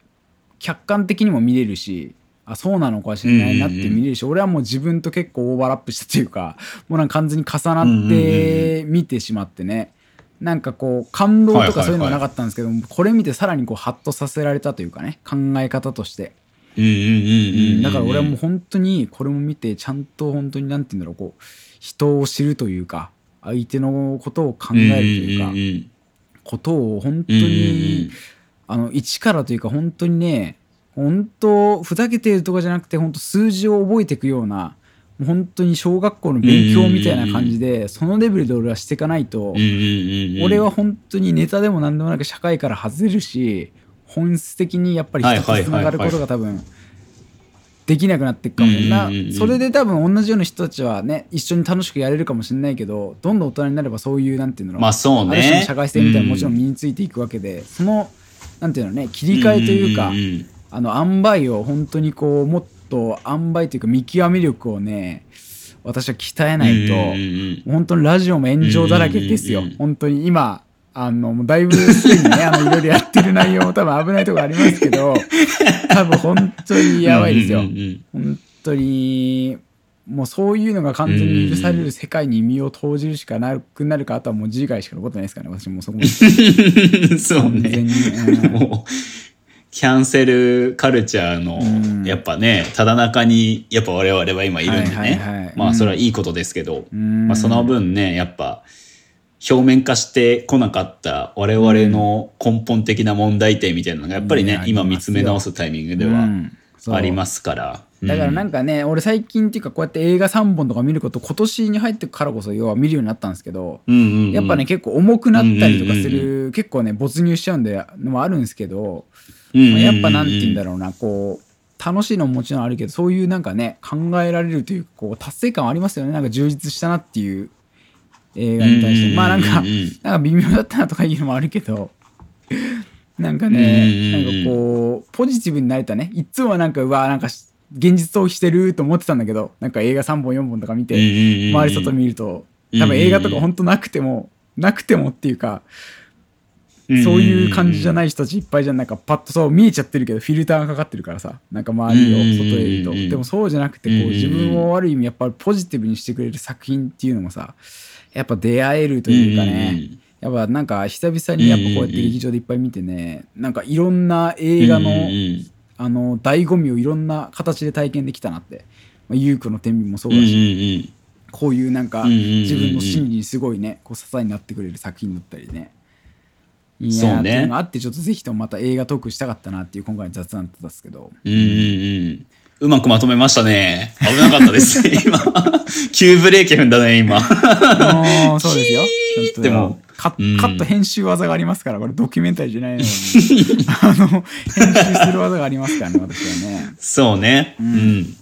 客観的にも見れるしあそうなのかもしれないなって見れるし俺はもう自分と結構オーバーラップしたというか [LAUGHS] もうなんか完全に重なって見てしまってね。なんかこう感動とかそういうのはなかったんですけどもこれ見てさらにこうハッとさせられたというかね考え方としてだから俺はもう本当にこれも見てちゃん。と本当になん。て言うん。だろうこう人を知るというか相手のことを考えるというかことを本当にあの一からというか本当にね本当ふざけてるとかじゃなくて本当数字を覚えていくような本当に小学校の勉強みたいな感じでそのレベルで俺はしていかないと俺は本当にネタでも何でもなく社会から外れるし本質的にやっぱり人とつながることが多分できなくなっていくかもな。それで多分同じような人たちはね一緒に楽しくやれるかもしれないけどどんどん大人になればそういうなんていうのまあそうね。ある種の社会性みたいなのももちろん身についていくわけでそのなんていうのね切り替えというかあの塩梅を本当にこうもっと塩梅というか見極め力をね私は鍛えないと。本当にラジオも炎上だらけですよ。本当に今、あの、もうだいぶすでにね、[LAUGHS] あの、いろいろやってる内容も多分危ないところありますけど、多分本当にやばいですよ。うん。うん本当に、もうそういうのが完全に許される世界に身を投じるしかなくなるか、あとはもう次回しか残ってないですからね、私もそこまで。[LAUGHS] うんそうねもうキャンセルカルチャーの、うん。やっぱね、ただ中に、やっぱ我々は今いるんでね。はいはいはい。まあ、それはいいことですけど、うん。まあ、その分ね、やっぱ、表面化してこなかった我々の根本的な問題点みたいなのが、やっぱりね、うん。今見つめ直すタイミングではありますから。だからなんか、かね、俺最近っていうかこうやって映画3本とか見ること今年に入ってからこそ要は見るようになったんですけど、うんうんうん。やっぱね、結構重くなったりとかする、結構ね没入しちゃうんでのもあるんですけど、うんうんうんまあやっぱなんて言うんだろうなこう楽しいのももちろんあるけどそういうなんかね考えられるというかこう達成感はありますよね。なんか充実したなっていう映画に対して、まあなんか、なんか微妙だったなとかいうのもあるけど。[LAUGHS] なんかね、うんなんかこうポジティブになれたね。いつもはなんかうわなんかし現実逃避してると思ってたんだけど。なんか映画3本4本とか見て、周り外見ると。多分映画とか本当なくても、なくてもっていうか、そういう感じじゃない人たちいっぱいじゃん。なんかパッとそう見えちゃってるけどフィルターがかかってるからさ。なんか周りを外へいると、でもそうじゃなくてこう自分をある意味やっぱりポジティブにしてくれる作品っていうのもさやっぱ出会えるというかね、うんうんうん。やっぱなんか久々にやっぱこうやって劇場でいっぱい見てねなんかいろんな映画の、うんうんうん。あの醍醐味をいろんな形で体験できたなって、まあ、優子の天秤もそうだうんうんし、うん。こういうなんかうんうんうんうん。自分の心理にすごいねこう支えになってくれる作品だったりね。いそうね。っていうのがあってちょっとぜひともまた映画トークしたかったなっていう今回の雑談だったんですけど。うんうんうん。うまくまとめましたね。危なかったですね、[LAUGHS] 今。急ブレーキ踏んだね、今。[LAUGHS] そうですよでもカうんカット編集技がありますからこれドキュメンタリーじゃないのに [LAUGHS] あの編集する技がありますからね私はね、そうね。うん。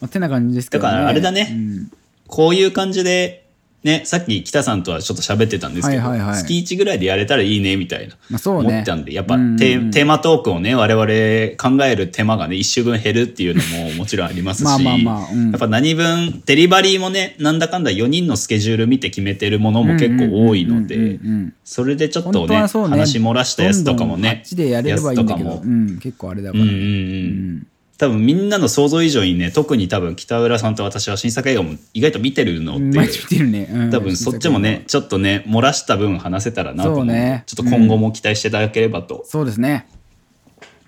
まあ、てな感じですけどねだからあれだねうんこういう感じで、ね、さっき北さんとはちょっと喋ってたんですけど、はいはいはい。月1ぐらいでやれたらいいね、みたいな。まあそうね。思ったんで、やっぱテうんーテーマトークをね、我々考える手間がね、一週分減るっていうのももちろんありますし、まあまあまあうん。やっぱ何分、デリバリーもね、なんだかんだ4人のスケジュール見て決めてるものも結構多いのでそれでちょっ本とね、ね。話漏らしたやつとかもどんどんあねっ、ちでやれればいいんだけど、やつとかも。うん、結構あれだから、うんうん。うん。多分みんなの想像以上にね、特に多分北浦さんと私は新作映画も意外と見てるので、う。ん毎日見てるね、うん。多分そっちもね、ちょっとね、漏らした分話せたらなとね。ちょっと今後も期待していただければとそうですね。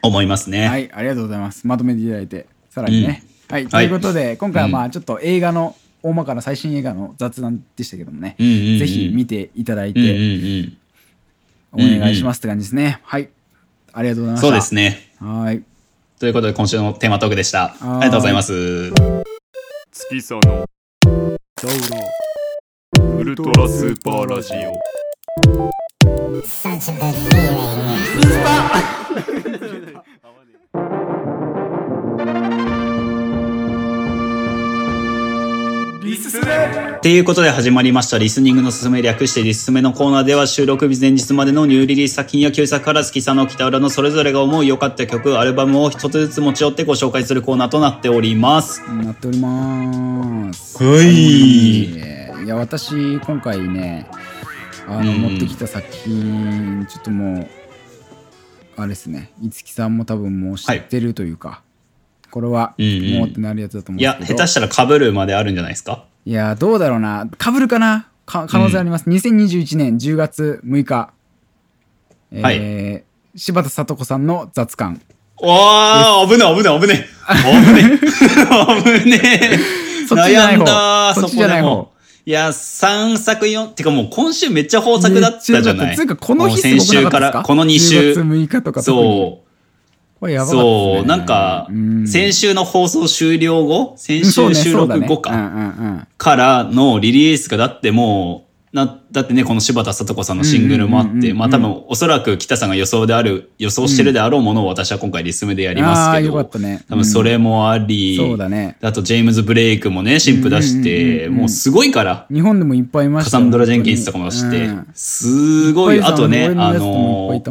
思いますね。はいありがとうございます。まとめていただいてさらにね、はいということで、今回はまあちょっと映画の大まかな最新映画の雑談でしたけどもね、うんうんうん。ぜひ見ていただいうんうんておうん。願いしますって感じですね、はい。ありがとうございました。そうですね。はいということで今週のテーマトークでした。ありはいがとうございます。月そのウルトラスーパーラジオ [LAUGHS] A good feeling. っていうことで始まりました。リスニングのすすめ略してリスめのコーナーでは収録日前日までのニューリリース作品や旧作から好きさの北浦のそれぞれが思う良かった曲、アルバムを一つずつ持ち寄ってご紹介するコーナーとなっております。なっておりますはい。いや私今回ねあの、うん。持ってきた作品ちょっともうあれですね。五木さんも多分もう知ってるというか、これはうんうん。もうってなるやつだと思うんいや、下手したら被るまであるんじゃないですか？いやどうだろうな。かぶるかな？か可能性あります、2021年10月6日。えーはい。柴田聡子さんの雑感。おー、危ねえ、[LAUGHS] 危ねえ、危ねえ。危ねえ。危ね悩んだ、そっちじゃない方。でも。いや、3作4、てかもう今週めっちゃ豊作だったじゃない。つうかこの日すごくなかったですか？先週から、この2 10週月。6日とかそう。これやばかったね。そう、なんかうん、先週の放送終了後、先週収録後か、からのリリースがだってもう、な、だってね、この柴田聡子さんのシングルもあって、うんうんうんうんまあ多分おそらく北さんが予想である、予想してるであろうものを私は今回リスムでやりますけど、かったね。多分それもあり、そうだね。あとジェームズ・ブレイクもね、新譜出しうんうんて、うんうん。もうすごいから、日本でもいっぱいいましたよ。カサンドラ・ジェンキンスとかも出してうん、すごい、あとね、あ俺の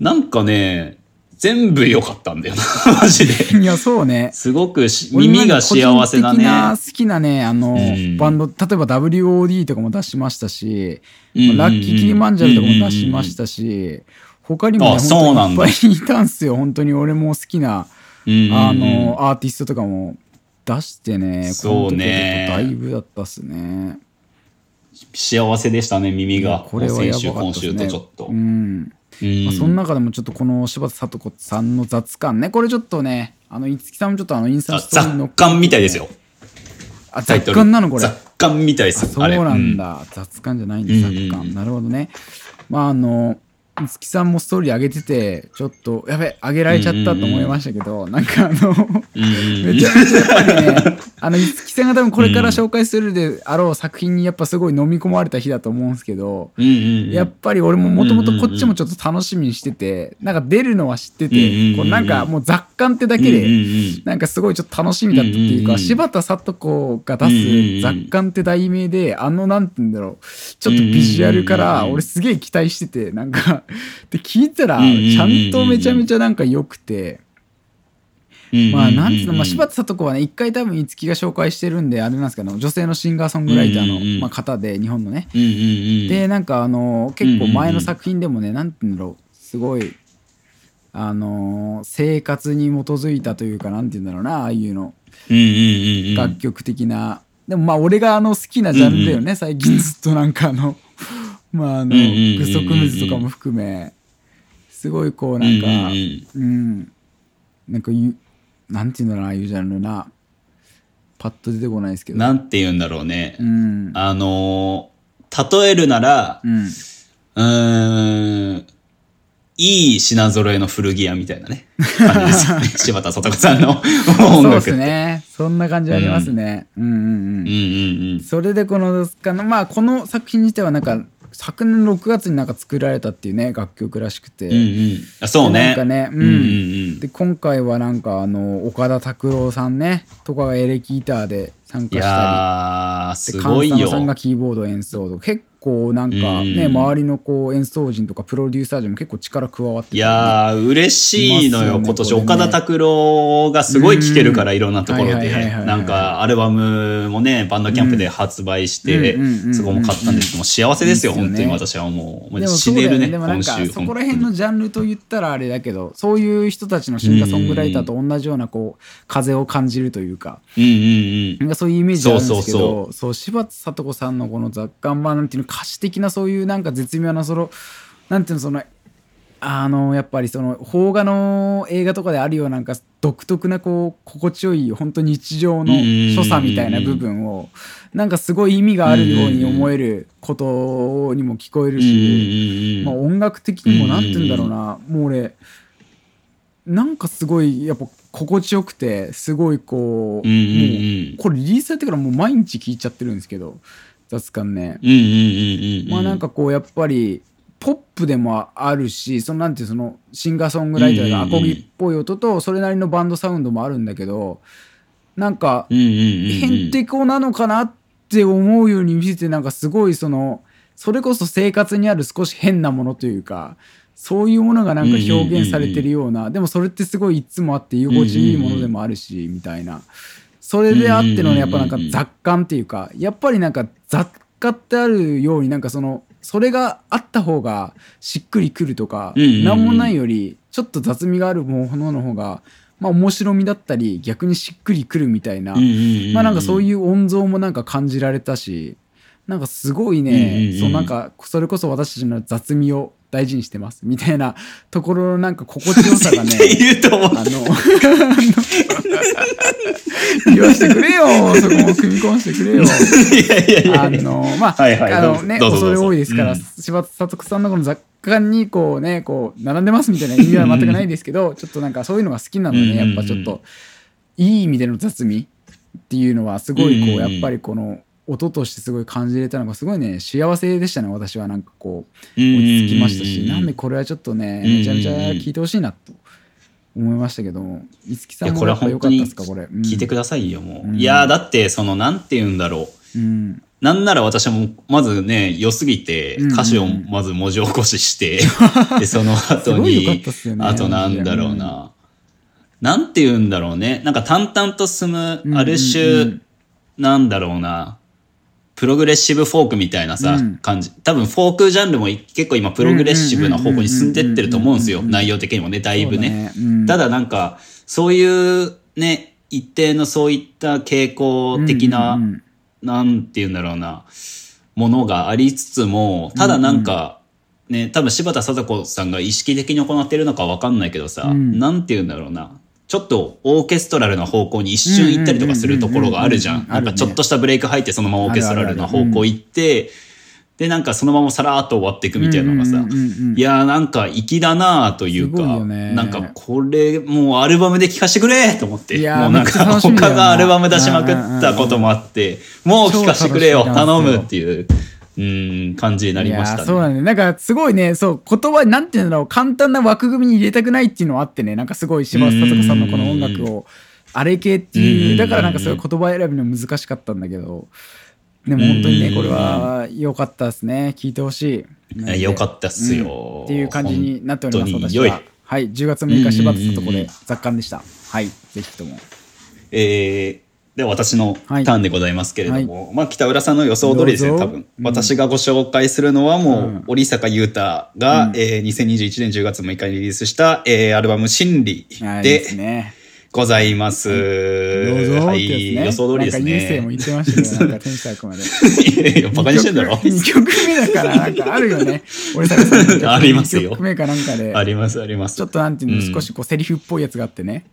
なんかね、全部良かったんだよな、[LAUGHS] マジで。いやそうね。すごく耳が幸せな個人的なね。好きなねあの、うん。バンド例えば WOD とかも出しましたし、うんうんうんラッキーキリマンジャロとかも出しましたし、他にもねあそう本なんだ。当にいっぱいいたんすよ。本当に俺も好きな、うんうんうん。あのアーティストとかも出してねそうね。だいぶだったっすね。幸せでしたね、耳が。これはや先週、今ばかったね。週とちょっと。うんうんまあ、その中でもちょっとこの柴田聡子さんの雑感ね。これちょっとねあの五木さんもちょっとあのインスタトーリーの雑感みたいですよ。あ雑感なのこれ？雑感みたいです。あそうなんだ、雑感じゃないんだ。うん雑感、うんうん。なるほどね。まああの五木さんもストーリー上げててちょっとやべ上げられちゃったと思いましたけど、なんかあのめちゃめちゃやっぱりねあの五木さんが多分これから紹介するであろう作品にやっぱすごい飲み込まれた日だと思うんですけど、やっぱり俺ももともとこっちもちょっと楽しみにしててなんか出るのは知っててこうなんかもう雑感ってだけで、なんかすごいちょっと楽しみだったっていうか、柴田聡子が出す雑感って題名で、あのなんて言うんだろう。ちょっとビジュアルから俺すげえ期待しててなんかで聞いたらちゃんとめちゃめちゃなんか良くて。まあなんつうの、まあ、柴田聡子はね一回多分五木が紹介してるんであれなんですけど女性のシンガーソングライターの、うんうんうん。まあ、方で日本のね。うんうんうん。でなんかあの結構前の作品でもねなんて言うんだろうすごいあの生活に基づいたというかなんて言うんだろうなああいうの。うんうんうんうん。楽曲的な、でもまあ俺があの好きなジャンルだよね、最近ずっとなんかあのまああのうんうんうんうん。グソクムズとかも含めすごいこうなんかうんなんかゆなんて言うんだろうなああいうジャンルな。パッと出てこないですけど。なんて言うんだろうね。うん。あのー例えるなら、うん。うーん、いい品揃えの古着屋みたいなね、感じですよね。柴田聡子さんの [LAUGHS] 音そうです。ね。そんな感じありますね、うん、うんうん。うんうんうん。それでこのまあこの作品自体はなんか昨年6月になんか作られたっていうね楽曲らしくて、うんうん。あそうね。なんかね、うん。うんうんうん。で今回はなんかあの岡田拓郎さんねとかがエレキギターで参加いしたり。で菅すごいよ。佐野さんがキーボード演奏と結構なんかね、うん。周りのこう演奏陣とかプロデューサー陣も結構力加わってていやー嬉しいのよ、よね今年。岡田拓郎がすごい聴けるから、いろんなところで。なんかアルバムもねバンドキャンプで発売して、そこも買ったんですけどもう幸せですよ、本当に私はもう死ねるねでもなんか今週そこら辺のジャンルと言ったらあれだけどそういう人たちのシンガーソングライターと同じようなこう風を感じるというか。うんうんうん。なんかそういうイメージあるんですけどそう柴田聡子さんのこの雑感版なんていうの歌詞的なそういうなんか絶妙なそのなんていうのそのあのやっぱりその邦画の映画とかであるようななんか独特なこう心地よい本当日常の所作みたいな部分をなんかすごい意味があるように思えることにも聞こえるし、まあ、音楽的にもなんて言うんだろうな。もう俺なんかすごいやっぱ心地よくてすごいこう,、もうこれリリースされてからもう毎日聴いちゃってるん。ですけど雑感ね。うんうんうんうんまあなんかこうやっぱりポップでもあるしそのなんていうそのシンガーソングライターがアコギっぽい音とそれなりのバンドサウンドもあるんだけどなんかへんてこなのかなって思うように見せてなんかすごいそのそれこそ生活にある少し変なものというかそういうものがなんか表現されてるようなでもそれってすごいいつもあって居心地いいものでもあるしみたいなそれであってのねやっぱなんか雑感っていうかやっぱりなんか雑貨ってあるようになんかそのそれがあった方がしっくりくるとかうんうんうん。なんもないよりちょっと雑味があるものの方がまあ面白みだったり逆にしっくりくるみたいなまあなんかそういう音像もなんか感じられたしなんかすごいね、うんそうなんかそれこそ私たちの雑味を大事にしてますみたいなところのなんか心地よさがね [LAUGHS] 言うと思っあの [LAUGHS] 言わしてくれよそこも組み込ませてくれよ。たいやいやいや。あのまあ、はいはいあのね恐れ多いですから、うん。柴田聡子さんのこの雑貨にこうねこう並んでますみたいな意味は全くないですけどちょっとなんかそういうのが好きなので、うんうんうんやっぱちょっといい意味での雑味っていうのはすごいこう、やっぱりこの音としてすごい感じれたのがすごいね幸せでしたね私は。なんかこううんうんうんうん。落ち着きましたし、なんでこれはちょっとねめちゃめちゃ聞いてほしいなと思いましたけども五木さんもやっぱは良かったですかこれ、うん。聞いてくださいよもう、うん。いやーだってそのなんて言うんだろう。うん。なんなら私はもうまずね良すぎてうんうん歌詞をまず文字起こしして、[LAUGHS] でその後すごい良かにねあとなんだろうな、なんて言うんだろうね。なんか淡々と進むうんある種、うん。うんなんだろうなプログレッシブフォークみたいなさ、うん。感じ。多分フォークジャンルも結構今プログレッシブな方向に進んでってると思うんですよ。内容的にもねだいぶね。ね。うん。ただなんかそういうね一定のそういった傾向的な、なんて言うんだろうなものがありつつもただなんか、ね多分柴田聡子さんが意識的に行ってるのかわかんないけどさ、うん。なんて言うんだろうなちょっとオーケストラルな方向に一瞬行ったりとかするところがあるじゃうん。なんかちょっとしたブレイク入ってそのままオーケストラルな方向行って、でなんかそのままさらーっと終わっていくみたいなのがさ、いやーなんか粋だなというか、なんかこれもうアルバムで聴かせてくれと思ってもうなんか他がアルバム出しまくったこともあって、もう聴かせてくれよ。頼むっていう、うん、感じになりましたいやそうだねなんかすごいねそう言葉になんていうんだろう簡単な枠組みに入れたくないっていうのはあってねなんかすごい柴田聡子さんのこの音楽をあれ系っていうだからなんかそういう言葉選びの難しかったんだけどでも本当にねうんこれは良かったですね。聞いてほしい。良かったっすよ。うんっていう感じになっております私は。はい。10月6日柴田聡子でうんうんうん雑感でした。はい。ぜひとも。えーでは私のタはい。ーンでございますけれども、まあ北浦さんの予想通りですね多分、うん。私がご紹介するのはもう、うん。織坂優太が、えー2021年10月6日にリリースした、えーアルバム「真理はい」でございます。どうぞってはい、やつね。予想通りですなんかもね。言ってましたなんかまで。い [LAUGHS] やバカにしてんだろ。2曲目だからなんかあるよね。[LAUGHS] 俺坂さんありますよ。2曲目かなんかで。ありますあります。ちょっとなんていうの、うん。少しこうセリフっぽいやつがあってね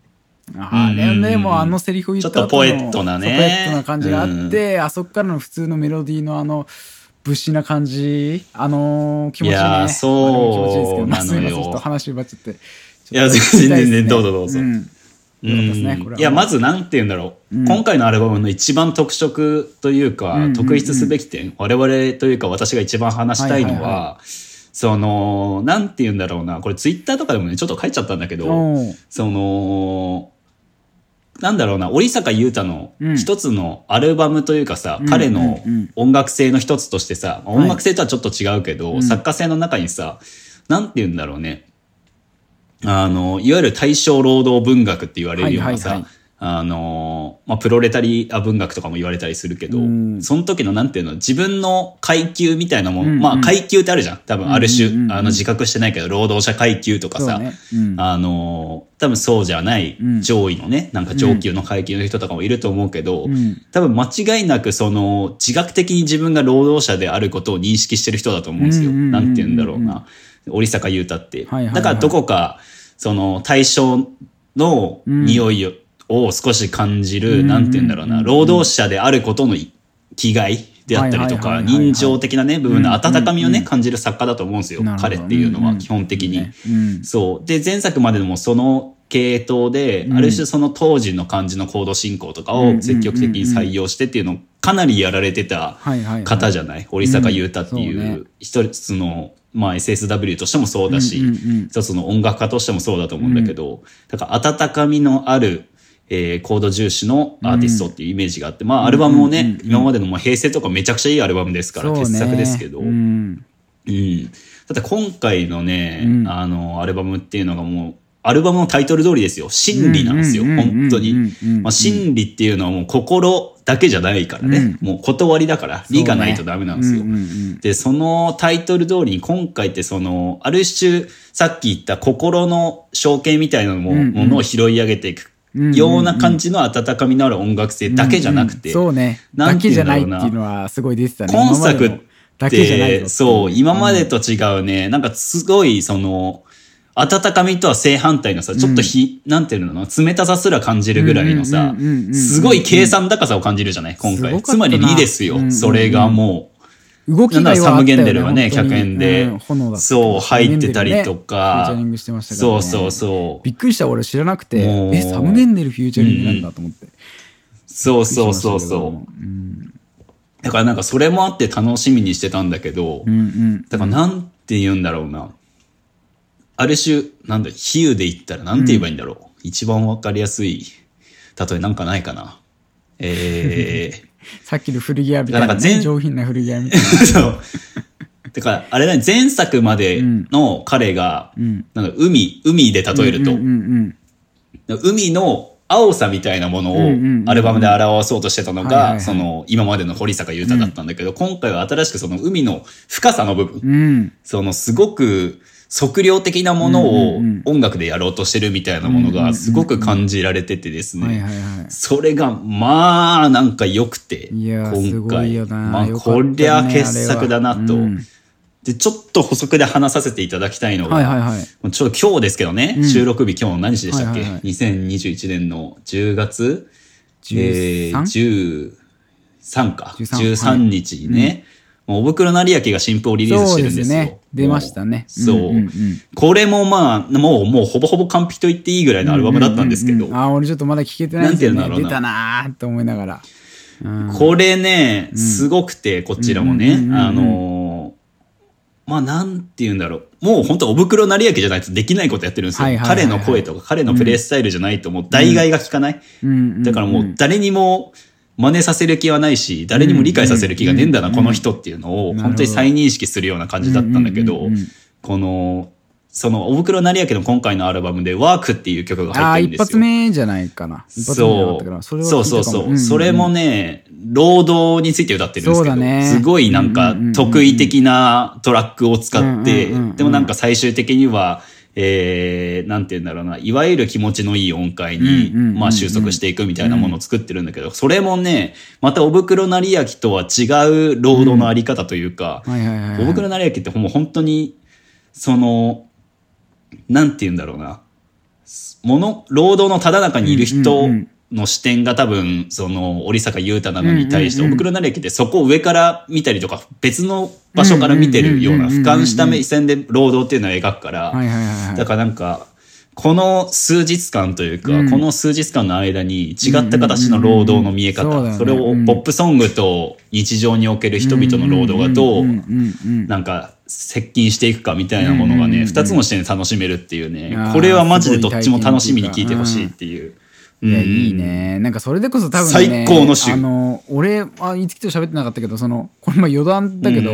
あれねもうあのセリフ言ったちょっとポエットなねポエットな感じがあって、あそこからの普通のメロディーのあの物資な感じあのー気持ちいいね。いやーそうあれも気持ちいいですけどまあなのよ。すみませんちょっと話奪っちゃってっいです全然全然どうぞどうぞ。ん。よかったですねいやまずなんて言うんだろう、今回のアルバムの一番特色というか、うんうんうん。特筆すべき点我々というか私が一番話したいのは,、はいはいはそのなんて言うんだろうな。これツイッターとかでもねちょっと書いちゃったんだけど、そのなんだろうな織坂優太のうん。一つのアルバムというかさ、うん彼のうんうん。音楽性の一つとしてさ、まあはい。音楽性とはちょっと違うけど、ん。作家性の中にさなんて言うんだろうね。あのいわゆる大正労働文学って言われるようなさ、はいはいはいあのまあ、プロレタリア文学とかも言われたりするけど、うん。その時のなんていうの自分の階級みたいなもの、うんうん。まあ階級ってあるじゃん。多分ある種、うんうんうんうん。あの自覚してないけど労働者階級とかさ、ね。うん。あの多分そうじゃないうん。上位のね、なんか上級の階級の人とかもいると思うけど、うん。多分間違いなくその自覚的に自分が労働者であることを認識してる人だと思うんですよ。なんて言うんだろうな。織坂優太って。はいはいはいだからどこかその対象の匂いを少し感じる、うん。なんて言うんだろうな、労働者であることの気概であったりとか、人情的なね、部分の温かみをね、感じる作家だと思うんですよ。彼っていうのは基本的に。うん。そう。で、前作までもその系統で、うん。ある種その当時の感じのコード進行とかうんを積極的に採用してっていうのをかなりやられてた方じゃない？織坂優太っていう一つの、まあ、SSW としてもそうだし、一つの音楽家としてもそうだと思うんだけど、だから温かみのある、えーコード重視のアーティストっていうイメージがあって、まあアルバムもね、今までのもう平成とかめちゃくちゃいいアルバムですから、ね傑作ですけど、うん。うん。だって今回のね、うん。あの、アルバムっていうのがもう、アルバムのタイトル通りですよ。真理なんですよ、うんうんうんうん本当にうんうん。うん。まあ、真理っていうのはもう心だけじゃないからね。もう断りだから、理がないとダメなんですよ。ねうんうんうん。で、そのタイトル通りに今回ってその、ある種、さっき言った心の象形みたいなものを拾い上げていくような感じの温かみのある音楽性だけじゃなくて、うんうん。そうね。なんてだけじゃなないっていうのはすごい出てたね。今作今までのだけじゃないぞってそう、今までと違うね、なんかすごい、その、温かみとは正反対のさ、ちょっとひ、なんていうの冷たさすら感じるぐらいのさうんうんうんうんう、んすごい計算高さを感じるじゃない今回。つまり理ですよ。うんうんう。ん。それがもう。動きがなんだサム・ゲンデルがね、本当に。100円でうんそう、入ってたりとか。そうそうそう。びっくりした。俺知らなくてえサムゲンデルフューチャリングなんだと思って。そうそうそうそう。だからなんかそれもあって楽しみにしてたんだけど、うんうん。だからなんて言うんだろうな。ある種、なんだ、比喩で言ったらなんて言えばいいんだろう。一番わかりやすい例えなんかないかな。え [LAUGHS] [LAUGHS] さっきの古着屋みたいなんなか全ね上品な古着屋みたいな。ー、[LAUGHS] そう。てか、あれだね、前作までの彼が、ん。なんか海、海で例えると、うんうん海の青さみたいなものをうんうんうんうんアルバムで表そうとしてたのが、その、今までの堀坂優太だったんだけど、今回は新しくその海の深さの部分、うんうん。そのすごく測量的なものを音楽でやろうとしてるみたいなものがすごく感じられててですね。はいそれがまあなんか良くて、今回。まあこりゃ傑作だなと。で、ちょっと補足で話させていただきたいのが、はいちょっと今日ですけどね、うん収録日今日何日でしたっけ？はいはいはい ?2021 年の10月？えー 13? 13か。13 13日にね、おぶくろなりやきが新譜をリリースしてるんですよ。そうですね。出ましたね。そう。うんうんうん。これもまあ、もう、もうほぼほぼ完璧と言っていいぐらいのアルバムだったんですけど、うううあー俺ちょっとまだ聞けてないんですよね。なんて言うんだろうな。出たなーって思いながら。うん。これね、すごくて、こちらもね、うんうんうんうんあのーまあ、なんて言うんだろう。もう本当おぶくろなりやきじゃないとできないことやってるんですよ。彼の声とか彼のプレイスタイルじゃないともう代替が効かない。うんうん。だからもう誰にも真似させる気はないし、誰にも理解させる気がねえんだな、この人っていうのをん本当に再認識するような感じだったんだけどこの、その、おぶくろなりやけの今回のアルバムで、ワークっていう曲が入ってるんですよ。発目じゃないかな。一発目じゃなかったかな。そう。そうそうそう、それもね、労働について歌ってるんですけど、ね。すごいなんかうんうんうんうん得意的なトラックを使って、でもなんか最終的には、えー、なんて言うんだろうな、いわゆる気持ちのいい音階に、まあ収束していくみたいなものを作ってるんだけど、それもね、またおぶくろなりやきとは違う労働のあり方というか、おぶくろなりやきってもう本当に、その、なんて言うんだろうな。もの、労働のただ中にいる人の視点が多分、その、織坂優太なのに対して、おぶくろなりやきってそこを上から見たりとか、別の場所から見てるような、俯瞰した目線で労働っていうのを描くから、だからなんか、この数日間というか、うん。この数日間の間に違った形の労働の見え方、それをポップソングと日常における人々の労働がどう、なんか接近していくかみたいなものがね、二つの視点で楽しめるっていうねこれはマジでどっちも楽しみに聞いてほしいっていう。いや、うん。いいね。なんかそれでこそ多分ね、最高の週。あの、俺、あ、いつきと喋ってなかったけど、その、これまあ余談だけど、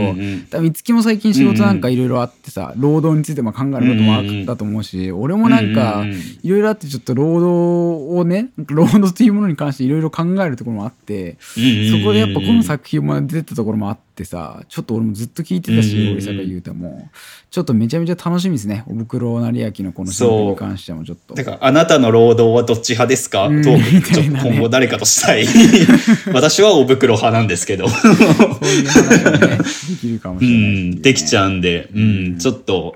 多分いつきも最近仕事なんかいろいろあってさ、労働についても考えることもあったと思うし、俺もなんかいろいろあってちょっと労働をね、労働っていうものに関していろいろ考えるところもあって、そこでやっぱこの作品も出てたところもあってさ、ちょっと俺もずっと聞いてたし、うんうんうん。俺坂優太も、ちょっとめちゃめちゃ楽しみですね。おぶくろ成明のこの仕事に関してもちょっと。だから、あなたの労働はどっち派ですか、うん。トーク、ちょっとみたいなね。今後誰かとしたい。[LAUGHS] 私はお袋派なんですけど。そういう話がね、できるかもうしれないっていうね、ん、できちゃうんで、うん、ちょっと、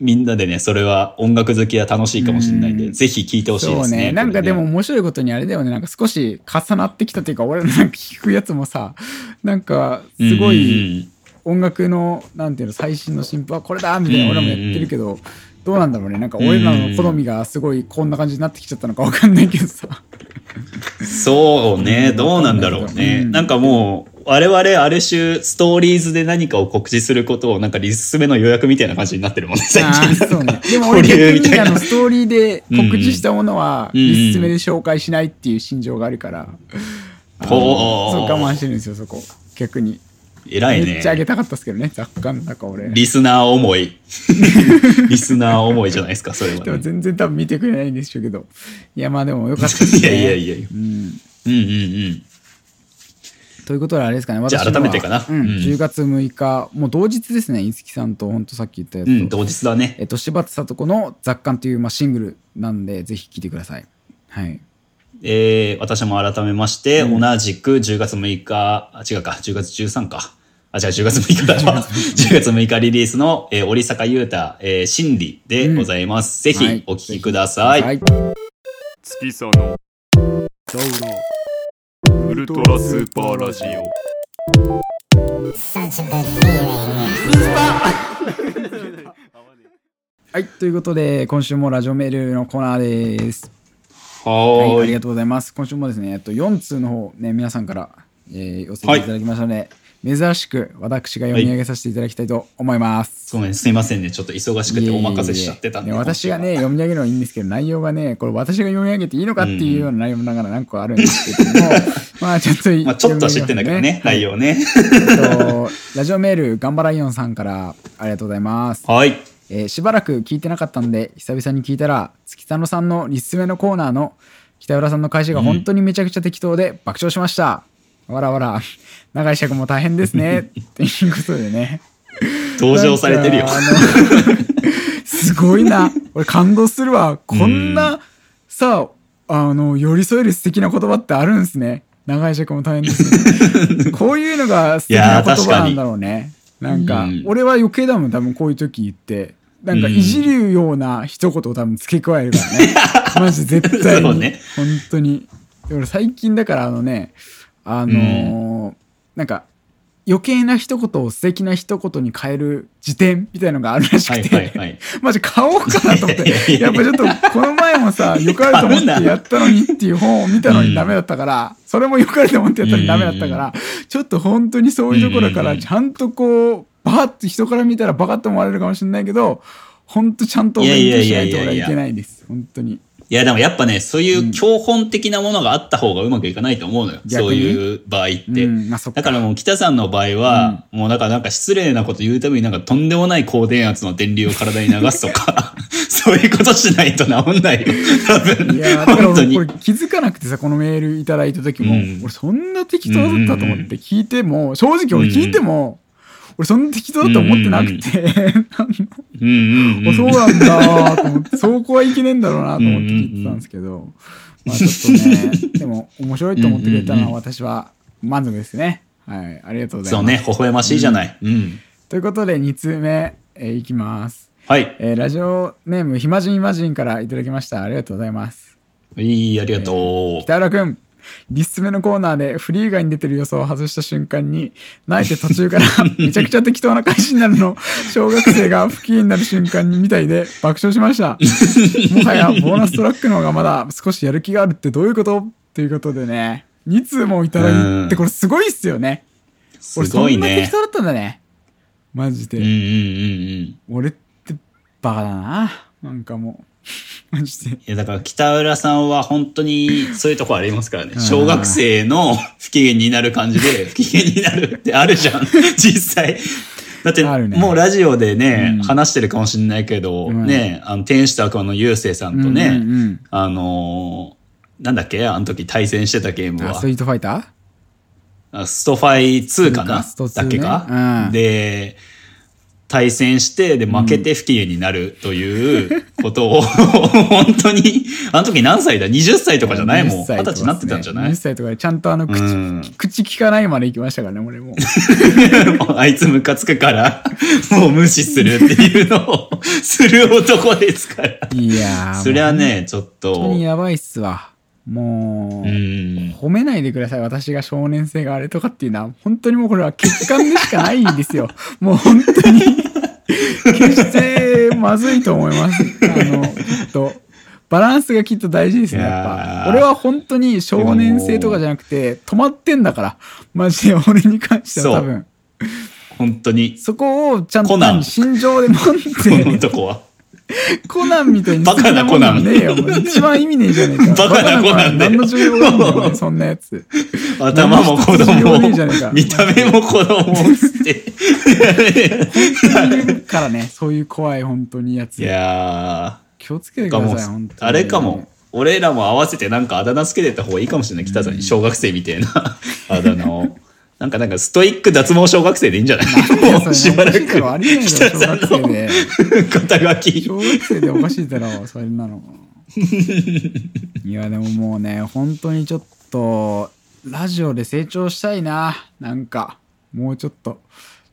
みんなでね、それは音楽好きは楽しいかもしれないんで、うんぜひ聴いてほしいですね。そうね。なんかでもこ面白いことにあれだよね。なんか少し重なってきたというか、俺のなんか聞くやつもさ、なんかすごうんい音楽の、なんていうの、最新の進歩はこれだみたいな俺もやってるけど、どうなんだろうね。なんか俺らの好みがすごいこんな感じになってきちゃったのかわかんないけどさ。そうね、どうなんだろうね。うんなんかもう、我々ある種ストーリーズで何かを告知することをなんかリスメの予約みたいな感じになってるもんね、最あ近。ーそうね。でも保俺逆にあの。ストーリーで告知したものは、うんうん一つ目で紹介しないっていう心情があるから、うそう我慢してるんですよ、そこ。逆に。偉いめっちゃあげね。たかったですけどね、雑貨の中俺。リスナー思い。[LAUGHS] リスナー思いじゃないですか、それは、でもね。全然多分見てくれないんでしょうけど。いや、まあでもよかったですいね。[LAUGHS] やいやいやいや。うん。うんうんうん。ということであれですかね、じゃあ私のは改めてかなうん。うん10月6日、もう同日ですね、いつきさんと、本当さっき言ったやつと。うん、同日だね。えっと、柴田聡子の雑感という、まあ、シングルなんで、ぜひ聴いてください。はい。えー、私も改めまして、同じく10月6日、あ、違うか、10月13か。あ、違う、10月6日だわ。10月6日リリースの、えー、織坂優太、えー、心理でございます。ぜはいひお聴きください。はい。月佐のウルトラスーパーラジオ. [LAUGHS] はい。ということで、今週もラジオメールのコーナーです。ははい。あ。りがとうございます。今週もですね、えっと、4通の方、ね、皆さんから、えー、寄せていただきましたので、珍しく私が読み上げさせていただきたいと思います。そうね、すいませんね。ちょっと忙しくてお任せしちゃってたんで。いえいえいえ私がね、読み上げるのはいいんですけど、内容がね、これ私が読み上げていいのかっていうような内容もながら何個あるんですけども、まあちょっと、[LAUGHS] まあちょっと知ってんだけどね、内容ね。えっとラジオメール、ガンバライオンさんからありがとうございます。はい。えーしばらく聞いてなかったんで、久々に聞いたら、月田野さんのリスメのコーナーの北浦さんの返しが本当にめちゃくちゃ適当で爆笑しました。わらわら、長い尺も大変ですね。[LAUGHS] っていうことでね。登場されてるよすごいな。俺感動するわ。こんな、さあ、あの、寄り添える素敵な言葉ってあるんですね。長い尺も大変ですね。[LAUGHS] こういうのが素敵な言葉なんだろうね。なんか、うん俺は余計だもん、多分こういう時言って。なんかいじるような一言を多分付け加えるからね。[LAUGHS] マジ絶対に。ね本当に。で俺最近だからあのね、あのーなんか余計な一言を素敵な一言に変える辞典みたいのがあるらしはいくて、はいはい。[LAUGHS] マジ買おうかなと思って。やっぱちょっとこの前もさよかれと思ってやったのにっていう本を見たのにダメだったから、それもよかれと思ってやったのにダメだったから、ちょっと本当にそういうところからちゃんとこうバーッと人から見たらバカって思われるかもしれないけど本当ちゃんとお勉強しないと俺はいけないです。本当に。いや、でもやっぱね、そういう教本的なものがあった方がうまくいかないと思うのよ。そういう場合って。うんまあそっかだからもう北さんの場合は、もうなんかなんか失礼なこと言うためになんかとんでもない高電圧の電流を体に流すとか、[LAUGHS] そういうことしないと治んないよ。多分。いやだから本当に俺これ。気づかなくてさこのメールいただいた時も、うん俺そんな適当だったと思って聞いても、正直俺聞いても、俺そんな適当だと思ってなくて、うん。[LAUGHS] そうなんだと思って、[LAUGHS] そうこはいけねえんだろうなと思って聞いてたんですけど、まあちょっとね、でも面白いと思ってくれたのは私は満足ですね。はい、ありがとうございます。そうね、微笑ましいじゃない。うん。ということで2通目、えーいきます。はい。えーラジオネーム、ひまじんひまじんからいただきました。ありがとうございます。いい、ありがとう。北浦くん、リスメのコーナーでフリー以外に出てる予想を外した瞬間に、泣いて途中からめちゃくちゃ適当な返しになるの小学生が不機嫌になる瞬間にみたいで爆笑しました。もはやボーナストラックの方がまだ少しやる気があるってどういうことということでね、2通もいただいて、これすごいっすよね。すごいね。俺そんな適当だったんだね。マジで。俺ってバカだな。なんかもう。マジで。いやだから北浦さんは本当にそういうとこありますからね。ん小学生の不機嫌になる感じで [LAUGHS] 不機嫌になるってあるじゃん。[LAUGHS] 実際。だって、ねもうラジオでね、うん話してるかもしれないけど、うんね、あの、天使と悪魔のゆうせいさんとね、うんうんうんあのーなんだっけあの時対戦してたゲームはあスト。リートファイター？あストファイ2かな？スト2ねだっけか、うんで、対戦して、で、負けて不機嫌になるということを、[LAUGHS] 本当に、あの時何歳だ ?20 歳とかじゃないもん。20歳20歳になってたんじゃない？20歳とかでちゃんとあの口,、うん口聞かないまで行きましたからね、俺も。[LAUGHS] あいつムカつくから、もう無視するっていうのを [LAUGHS] する男ですから。いやー。そりゃね、ちょっ本当とに、やばいっすわ。もう、うん。褒めないでください。私が少年性があれとかっていうのは、本当にもうこれは欠陥でしかないんですよ。[LAUGHS] もう本当に、[LAUGHS] 決してまずいと思います。あの、きっと。バランスがきっと大事ですね、やっぱ。ー俺は本当に少年性とかじゃなくて、止まってんだから。マジで俺に関しては多分。本当に、そこをちゃんと心情で持っ [LAUGHS] このは。コナンみたいにバカなコナンねえよ。一番意味ねえじゃねえか。[LAUGHS] バカなコナンね何の重要があるん [LAUGHS] そんなやつ。頭も子供えじゃねえか見た目も子供っつって。いるからね、そういう怖い本当にやつい。や気をつけてください、本当に。あれかも。俺らも合わせてなんかあだ名つけてた方がいいかもしれない。北さんに小学生みたいな [LAUGHS] あだ名を。なんかなんかストイック脱毛小学生でいいんじゃない？もうしばらくいだろありえないだろ、小学生で。肩書き。小学生でおかしいだろ、そんなの。いや、でももうね、本当にちょっと、ラジオで成長したいな。なんか、もうちょっと。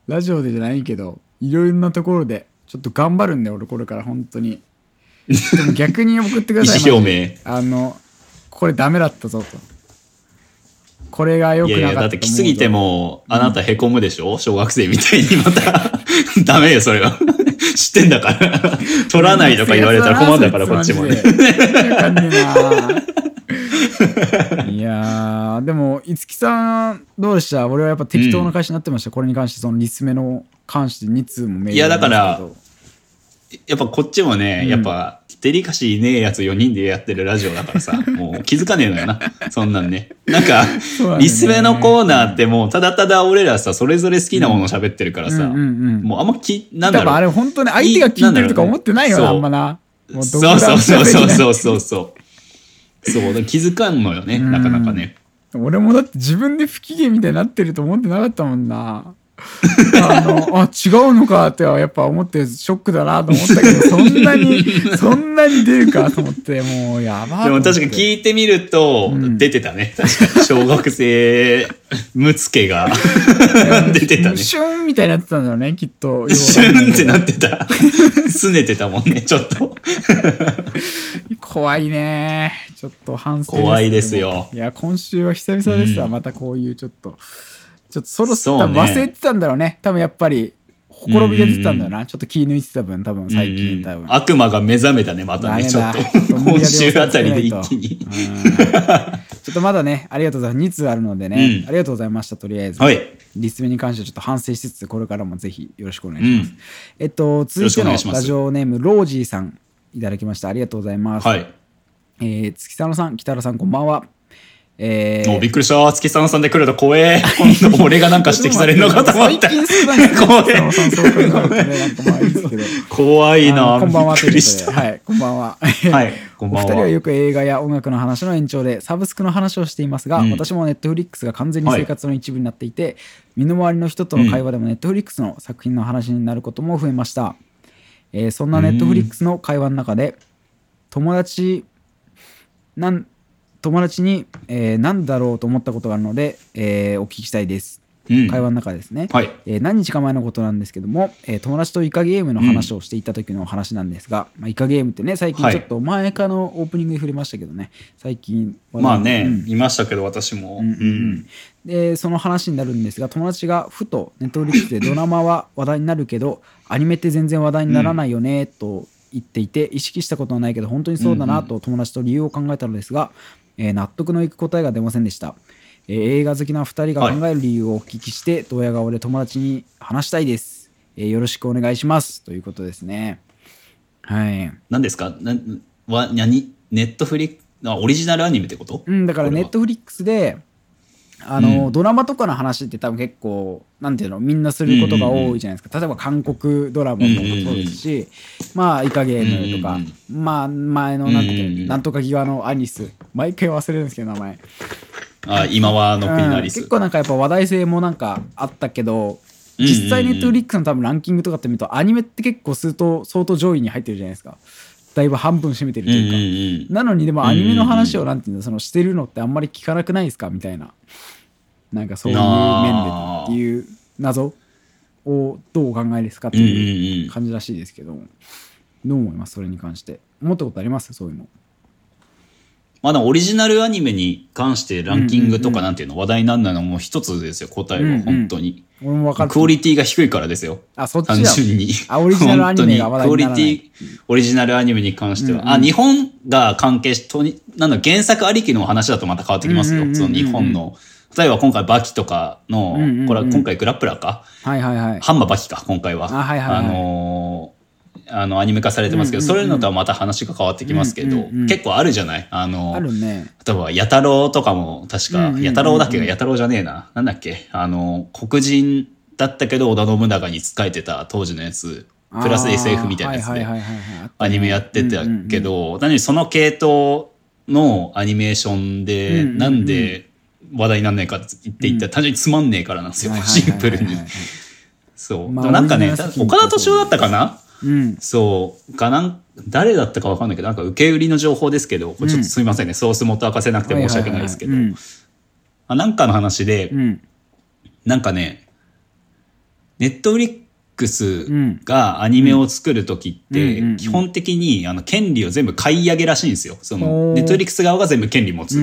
ラジオでじゃないけど、いろいろなところで、ちょっと頑張るんだよ、俺これから本当に。でも逆に送ってください。意思表明あの、これダメだったぞと。これが良くいやいや、なかっただって来すぎても、あなたへこむでしょ？小学生みたいにまた。[LAUGHS] ダメよ、それは。[LAUGHS] 知ってんだから。[LAUGHS] 取らないとか言われたら困るんだから、こっちもね。いやー、でも、いつきさん、どうでした？俺はやっぱ適当な返しになってました。これに関して、そのリスメの関して2通もメールいやだからやっぱこっちもね、うんやっぱ、デリカシーねえやつ4人でやってるラジオだからさ、[LAUGHS] もう気づかねえのよな。そんなんね。なんかねリスメのコーナーってもう、ただただ俺らさ、それぞれ好きなもの喋ってるからさ、もうあんまき、なんけど。多分あれだろう。本当に相手が聞いてるとか思ってないよな、あそうんまな。もそうそうそうそうそうう。そうそう。気づかんのよね、うんなかなかね。俺もだって自分で不機嫌みたいになってると思ってなかったもんな。あの、あ、違うのかってはやっぱ思ってショックだなと思ったけど、そんなに、[LAUGHS] そんなに出るか？と思って、もうやばい。でも確かに聞いてみるとうん、出てたね。確かに。小学生、むつけが出てたね。シュンみたいになってたんだよね、きっと。シュンってなってた。拗ねてたもんね、ちょっと。怖いね。ちょっと反省怖いですよいや、今週は久々ですわ、うんまたこういうちょっと。ちょっとそろそろ多分忘れてたんだろうね。多分やっぱり、ほころびが出てたんだよな。ちょっと気抜いてた分、多分最近多分。悪魔が目覚めたね、またね、ちょっと。今週あたりで一気に。うんちょっとまだね、ありがとうございます。2通あるのでね、うんありがとうございました、とりあえず。はい。リスメに関してはちょっと反省しつつ、これからもぜひよろしくお願いします。うんえっと、続いてのラジオネーム、ロージーさん、いただきました。ありがとうございます。はい。えー月佐野さん、北原さん、こんばんは。えーもうびっくりした。月さんさんで来ると怖え。今度俺がなんか指摘されるのかと思った。最近すね怖北野さん、い。そう考えるとね、なんかまあいいですけど。怖いあな。のこんばんはびっくりした。はい、こんばんは。はい、こんばんお二人はは。よく映画や音楽の話の延長でサブスクの話をしていますが、うん私もネットフリックスが完全に生活の一部になっていて、身の回りの人との会話でもネットフリックスの作品の話になることも増えました、えーそんなネットフリックスの会話の中で友達なん友達に、えー何だろうと思ったことがあるので、えーお聞きしたいです。うん。会話の中でですね、はい。えー何日か前のことなんですけども、えー友達とイカゲームの話をしていた時の話なんですが、まあ、イカゲームってね最近はい。ちょっと前かのオープニングで触れましたけどね。最近まあね、うん。いましたけど私も。うんうんうん。でその話になるんですが友達がふとネットフリックスでドラマは話題になるけどアニメって全然話題にならないよねと言っていて意識したことはないけど本当にそうだなと友達と理由を考えたのですが、えー納得のいく答えが出ませんでした、えー映画好きな2人が考える理由をお聞きして、ドヤ顔で友達に話したいです、えーよろしくお願いします。ということですね。はい。何ですか？なわ何？ネットフリあオリジナルアニメってこと？うん、だからネットフリックスであの、ドラマとかの話って多分結構なんていうのみんなすることが多いじゃないですか、例えば韓国ドラマもそうですし、まあイカゲームとか、うんまあ前のなんていうなんとか際のアニス。毎回忘れるんですけど名前、あ今はの国のアリス。うん。結構なんかやっぱ話題性もなんかあったけど実際ネットフリックスの多分ランキングとかって見るとアニメって結構相当相当上位に入ってるじゃないですか。だいぶ半分占めてるとうんいうか、うんうん。なのにでもアニメの話をなんていうのそのしてるのってあんまり聞かなくないですか？みたいななんかそういう面でっていう謎をどうお考えですかってうんうんいううん感じらしいですけど。どう思います？それに関して。思ったことあります？そういうの。まだオリジナルアニメに関してランキングとかなんていうの話題になるのはもう一つですよ、答えは、うんうん本当に。俺も分かる。クオリティが低いからですよ。あそっちだ。単純に。あオリジナルアニメが話題にならない。本当にクオリティ、オリジナルアニメに関しては。うんうんあ、日本が関係し、とに、なんだ、原作ありきの話だとまた変わってきますよ。うんうんうんうん。その日本の。例えば今回バキとかの、うんうんうん。これは今回グラップラーか？はいはいはい。ハンマーバキか、今回は。あはいはいはい。のーあの、アニメ化されてますけど、そういうのとはまた話が変わってきますけど、うんうんうん。結構あるじゃない？あのあるね。例えば、やたろうとかも、確か、うんうんうんうん。やたろうだっけ？が、やたろうじゃねえな。なんだっけ？あの、黒人だったけど、織田信長に仕えてた当時のやつ、プラス SF みたいなやつでアニメやってたけどど、何その系統のアニメーションで、うんうんうん。なんで話題になんないかって言って言ったら、単純につまんねえからなんですよ、シンプルに。そう。まあなんかね、岡田敏夫だったかな？うん。そう、かなん、誰だったかわかんないけど、なんか受け売りの情報ですけど、これちょっとすみませんね、ソース元明かせなくて申し訳ないですけど、はなんかの話で、うん。うんなんかね、ネットフリックスん。がアニメを作るときって基本的にあの権利を全部買い上げらしいんですよ。そおの、ーネットフリックス側が全部権利持つ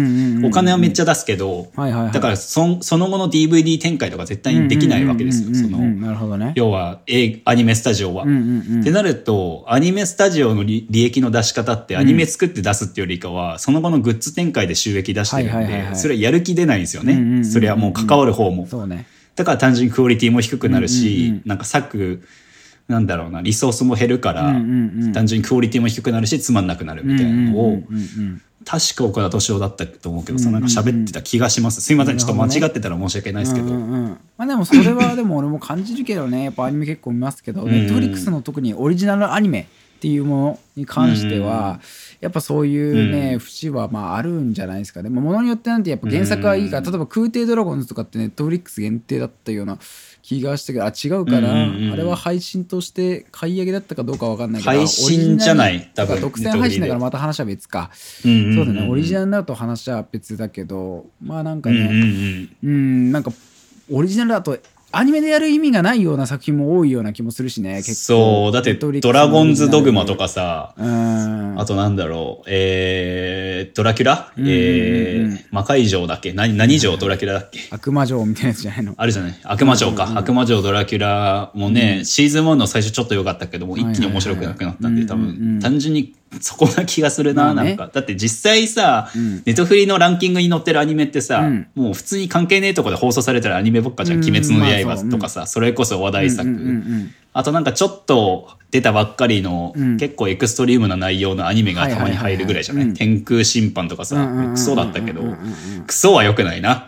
お金はめっちゃ出すけど、だからそその後の DVD 展開とか絶対にできないわけですよ。その、なるほどね。要は、映アニメスタジオは。ってなると、アニメスタジオの利利益の出し方って、アニメ作って出すっていうよりかは、その後のグッズ展開で収益出してるんで、それはやる気出ないんですよね。それはもう関わる方も。そうねだから単純にクオリティも低くなるうんうんしうん、なんか作、なんだろうな、リソースも減るからうんうんうん、単純にクオリティも低くなるし、つまんなくなるみたいなのをうんうん、うんうん。確か岡田敏夫だったと思うけど、そのなんか喋ってた気がします。すいません、ちょっと間違ってたら申し訳ないですけど。うんうんうん。まあでもそれはでも俺も感じるけどね。やっぱアニメ結構見ますけどん。ネットフリックスの特にオリジナルアニメっていうものに関してはやっぱそういうね節はまああるんじゃないですかね。まあものによってなんてやっぱ原作はいいから例えば空挺ドラゴンズとかってネットフリックス限定だったような気がしたけどあ違うからうんうんうん。あれは配信として買い上げだったかどうかわかんないけど配信じゃない多分独占配信だからまた話は別か。そうだね。オリジナルだと話は別だけどまあなんかねん。うんなんかオリジナルだとアニメでやる意味がないような作品も多いような気もするしね結構。そう、だって、ドラゴンズドグマとかさ、うん。あとなんだろう、えー、ドラキュラ、んうんうん。えー、魔界城だっけ？何、何城？ドラキュラだっけ？悪魔城みたいなやつじゃないの？あるじゃない？悪魔城か。悪魔城ドラキュラもね、シーズン1の最初ちょっと良かったけども、一気に面白くなくなったんで、多分、単純にそこな気がするな、なんか。だって実際さん、ネットフリのランキングに載ってるアニメってさうん、もう普通に関係ねえとこで放送されてるアニメばっかじゃん。うん鬼滅の刃とかさ、それこそ話題作。あとなんかちょっと出たばっかりの、うん。結構エクストリームな内容のアニメがたまに入るぐらいじゃない,、天空審判とかさ、クソだったけどクソは良くないな。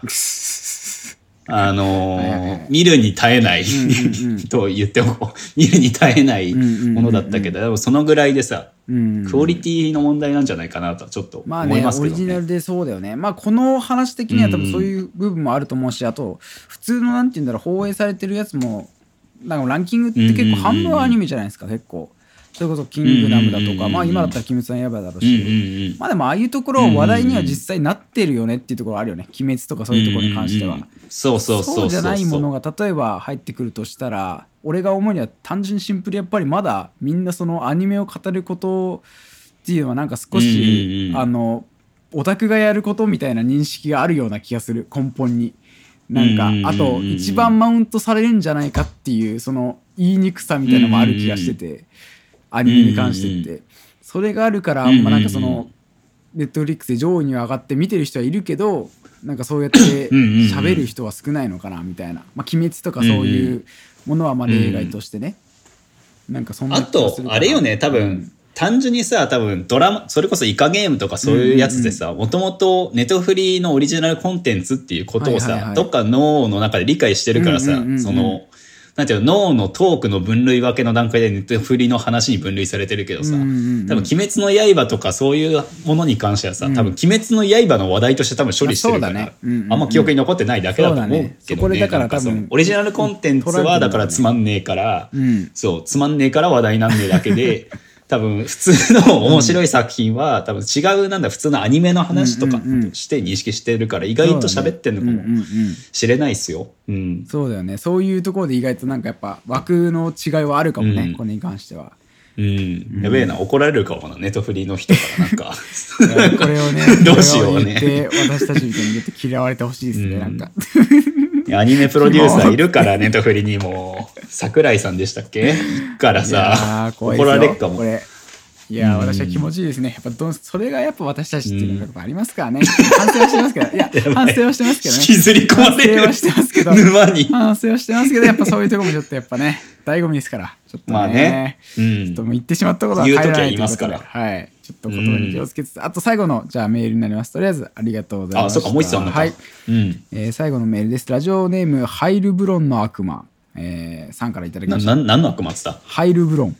あのー見るに耐えない、と言っておこう。見るに耐えないものだったけど、でもそのぐらいでさ、うんクオリティの問題なんじゃないかなとはちょっとまあね思いますけどね。オリジナルでそうだよね。まあこの話的には多分そういう部分もあると思うしあと普通のなんて言うんだろう放映されてるやつもなんかランキングって結構半分はアニメじゃないですか結構それこそ「キングダム」だとか、まあ今だったら「鬼滅の刃」だろううんし、うん。まあでもああいうところ話題には実際なってるよねっていうところあるよね。鬼滅とかそういうところに関しては。そうそうそうそうじゃないものが例えば入ってくるとしたら俺が思うには単純にシンプルやっぱりまだみんなそのアニメを語ることっていうのはなんか少し、あのオタクがやることみたいな認識があるような気がする。根本に。なんかあと一番マウントされるんじゃないかっていうその言いにくさみたいなのもある気がしててアニメに関してって。それがあるからまあなんかそのネットフリックスで上位には上がって見てる人はいるけどなんかそうやってうんうんうん喋る人は少ないのかなみたいな「まあ、鬼滅」とかそういうものはまあ例外としてね、なんかそんなあとあれよね。多分、単純にさ多分ドラマそれこそイカゲームとかそういうやつでさもともとネトフリのオリジナルコンテンツっていうことをさ、はいはいはい。どっか脳の中で理解してるからさ、うんうんうんうん。そのなんていうの脳のトークの分類分けの段階でネトフリの話に分類されてるけどさ、うんうんうん。多分「鬼滅の刃」とかそういうものに関してはさ、多分「鬼滅の刃」の話題として多分処理してるから、うだね。うんうんうん。あんま記憶に残ってないだけだと思うけどね。そね。そこでだから多分オリジナルコンテンツはだからつまんねえから、うん。そう、つまんねえから話題なんねえだけで、[LAUGHS] 多分普通の面白い作品は、多分違うなんだ普通のアニメの話とかして認識してるから意外と喋ってんのかもしれないっすよ。うん。そうだよねそういうところで意外となんかやっぱ枠の違いはあるかもね、うんこれに関しては。うん。やべえな、怒られるかもな、ネットフリーの人からなんか。[LAUGHS] これをね [LAUGHS] どうしようね私たちみたいに言って嫌われてほしいですね、うんなんか。アニメプロデューサーいるから、ネットフリにも。[LAUGHS] 桜井さんでしたっけ？からさ怒られっかもこ。れいや私は気持ちいいですね。やっぱどんそれがやっぱ私たちっていうのがありますからね。反省はしてますけど、いや、[LAUGHS] 反省はしてますけどね。引きずり込まれる反省はしてますけど。沼に。反省はしてますけど、やっぱそういうところもちょっとやっぱね、醍醐味ですから。ちょっとね。まあね。うちょっとん。もう言ってしまったことは変えられない言う時は言いますからはい。ちょっと言葉に気をつけつつ、あと最後の、じゃあメールになります。とりあえず、ありがとうございまあ、す。そっか、もう一つあんのか。はい。うん。えー最後のメールです。ラジオネーム、ハイルブロンの悪魔。えー、さんからいただきな、ました。な、何の悪魔っつった？ハイルブロン。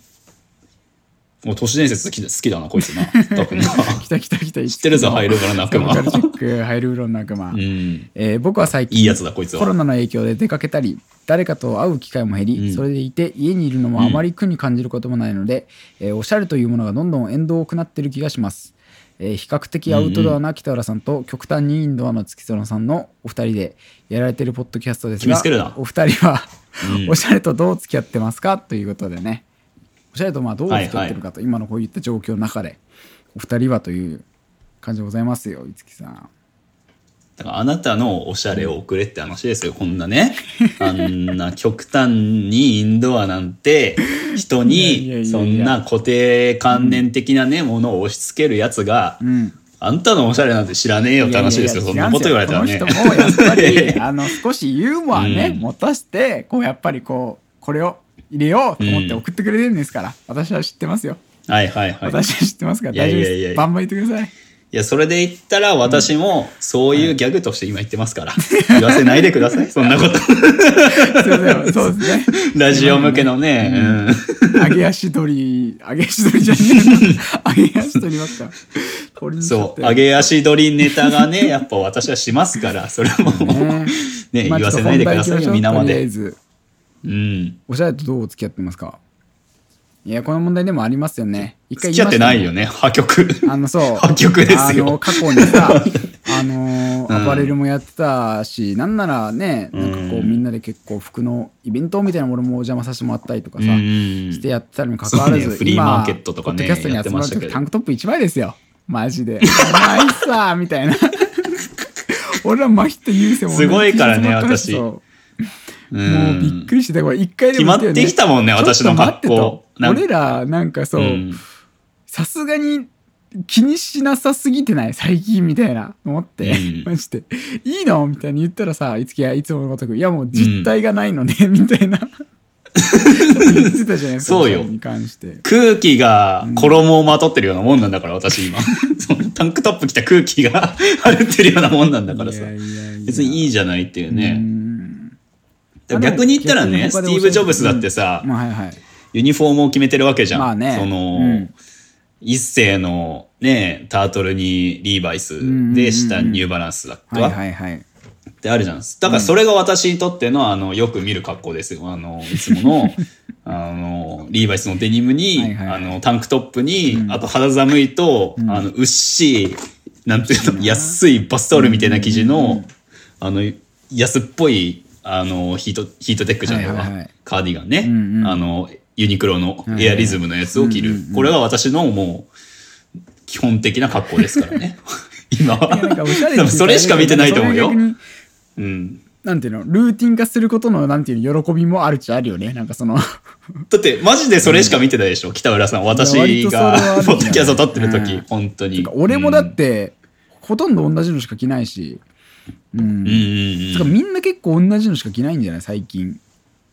もう都市伝説好きだ好きだな、こいつな。多分な。来た来た来た。知知ってるぞ、ハイルブラの悪魔。[LAUGHS] カルチェック、ハイルブロンの悪魔。うん。えー僕は最近いいやつだこいつはコロナの影響で出かけたり誰かと会う機会も減り、うん。それでいて家にいるのもあまり苦に感じることもないので、えーおしゃれというものがどんどん縁遠くなってる気がします、えー比較的アウトドアな北浦さんと極端にインドアの月空さんのお二人でやられてるポッドキャストですがお二人は、うん。[LAUGHS] おしゃれとどう付き合ってますかということでね。おしゃれとまあどう付き合ってるかと、今のこういった状況の中でお二人はという感じでございますよ五木さんだからあなたのおしゃれを送れって話ですよ、こんなね。あんな極端にインドアなんて人にそんな固定観念的なね、ものを押し付けるやつが、うん。あんたのおしゃれなんて知らねえよって話ですよ、そんなこと言われたらね。この人もやっぱりあの少しユーモアね、[LAUGHS] うん。持たしてこうやっぱりこうこれを入れようと思ってうん送ってくれてるんですから、私は知ってますよ。はいはいはい。私は知ってますから大丈夫です。バンバン言ってくださいいや、それで言ったら私もそういうギャグとして今言ってますから。[LAUGHS] 言わせないでください、[LAUGHS] そんなこと。すいませんそうですね。ラジオ向けのね。うん。揚げ足取り揚げ足取りじゃねえの揚げ足取りばっか。これにしちゃって。そう、上げ足取りネタがね、[LAUGHS] やっぱ私はしますから、それも、ね。ね、まあ言わせないでくださいよ、ちょっと本皆まで。題行きましょうとりあえず。うん。おしゃれとどう付き合ってますか？いやこの問題でもありますよね。一回付き合ってないよねね、破局。あのそう。破局ですよ。あの過去にさ [LAUGHS] あのうん。アパレルもやってたし、なんならねなんかこううんみんなで結構服のイベントみたいなものもお邪魔させてもらったりとかさ、うん。してやってたのに関わらず、ね。フリーマーケットとかねポッドキャストに集まるやってましたけど。時タンクトップ1枚ですよ。マジで「ナイスさ」みたいな。[LAUGHS] 俺らマヒとユーセもすごいからね私。もうびっくりしてたこれ一回でもね決まってきたもんね私の格好俺らなんかそう、うん。さすがに気にしなさすぎてない最近みたいな思って、うん。[LAUGHS] マジで「いいの?」みたいに言ったらさいつきやいつものごとく「いやもう実体がないのね」[LAUGHS] みたいな。言ってたじゃないですかそうよ。れに関して。空気が衣をまとってるようなもんなんだから、私今。[LAUGHS] そのタンクトップ着た空気が晴れてるようなもんなんだからさ。別にいいじゃないっていううね。逆に言ったらね、スティーブ・ジョブズだってさ、まあはいはいユニフォームを決めてるわけじゃん。まあね。その、うん。一世のね、タートルにリーバイスで下にニューバランスだったはいわ。はいはい。ってあるじゃん。だからそれが私にとっての、あの、よく見る格好ですよ。あの、いつもの、[LAUGHS] あの、リーバイスのデニムに、あの、タンクトップに、うん。あと肌寒いと、あの、うっしい、なんていうの、安いバスタオルみたいな生地の、あの、安っぽい、あの、ヒート、ヒートテックじゃないわ、カーディガンね。あの、ユニクロのエアリズムのやつを着る。これが私のもう、基本的な格好ですからね。[LAUGHS] 今は。それしか見てないと思うよ。うん。なんていうのルーティン化することのなんていうの喜びもあるっちゃあるよね。なんかその。だって、マジでそれしか見てないでしょ、北浦さん。私が、ポッドキャスト撮ってる時、うん。本当に。俺もだって、ほとんど同じのしか着ないし。うん、うん、うんかみんな結構同じのしか着ないんじゃない？最近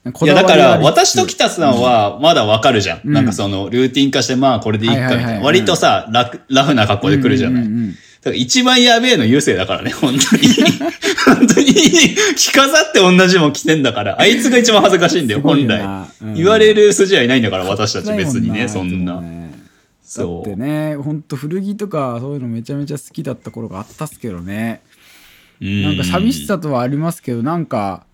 いや、だから、私と北さんは、まだわかるじゃん。うん。なんかその、ルーティン化して、まあ、これでいいか、みたいな。はいはいはい割とさ、ララフな格好で来るじゃない。うんうんうんだから一番やべえの優勢だからね、本当に。[LAUGHS] 本当に、着飾って同じもん着てんだから、あいつが一番恥ずかしいんだよ、本来。言われる筋はいないんだから、私たち別にね、そんな。ねだそってねほんと古着とかそういうのめちゃめちゃ好きだった頃があったっすけどね。う。なんか寂しさとはありますけどなんか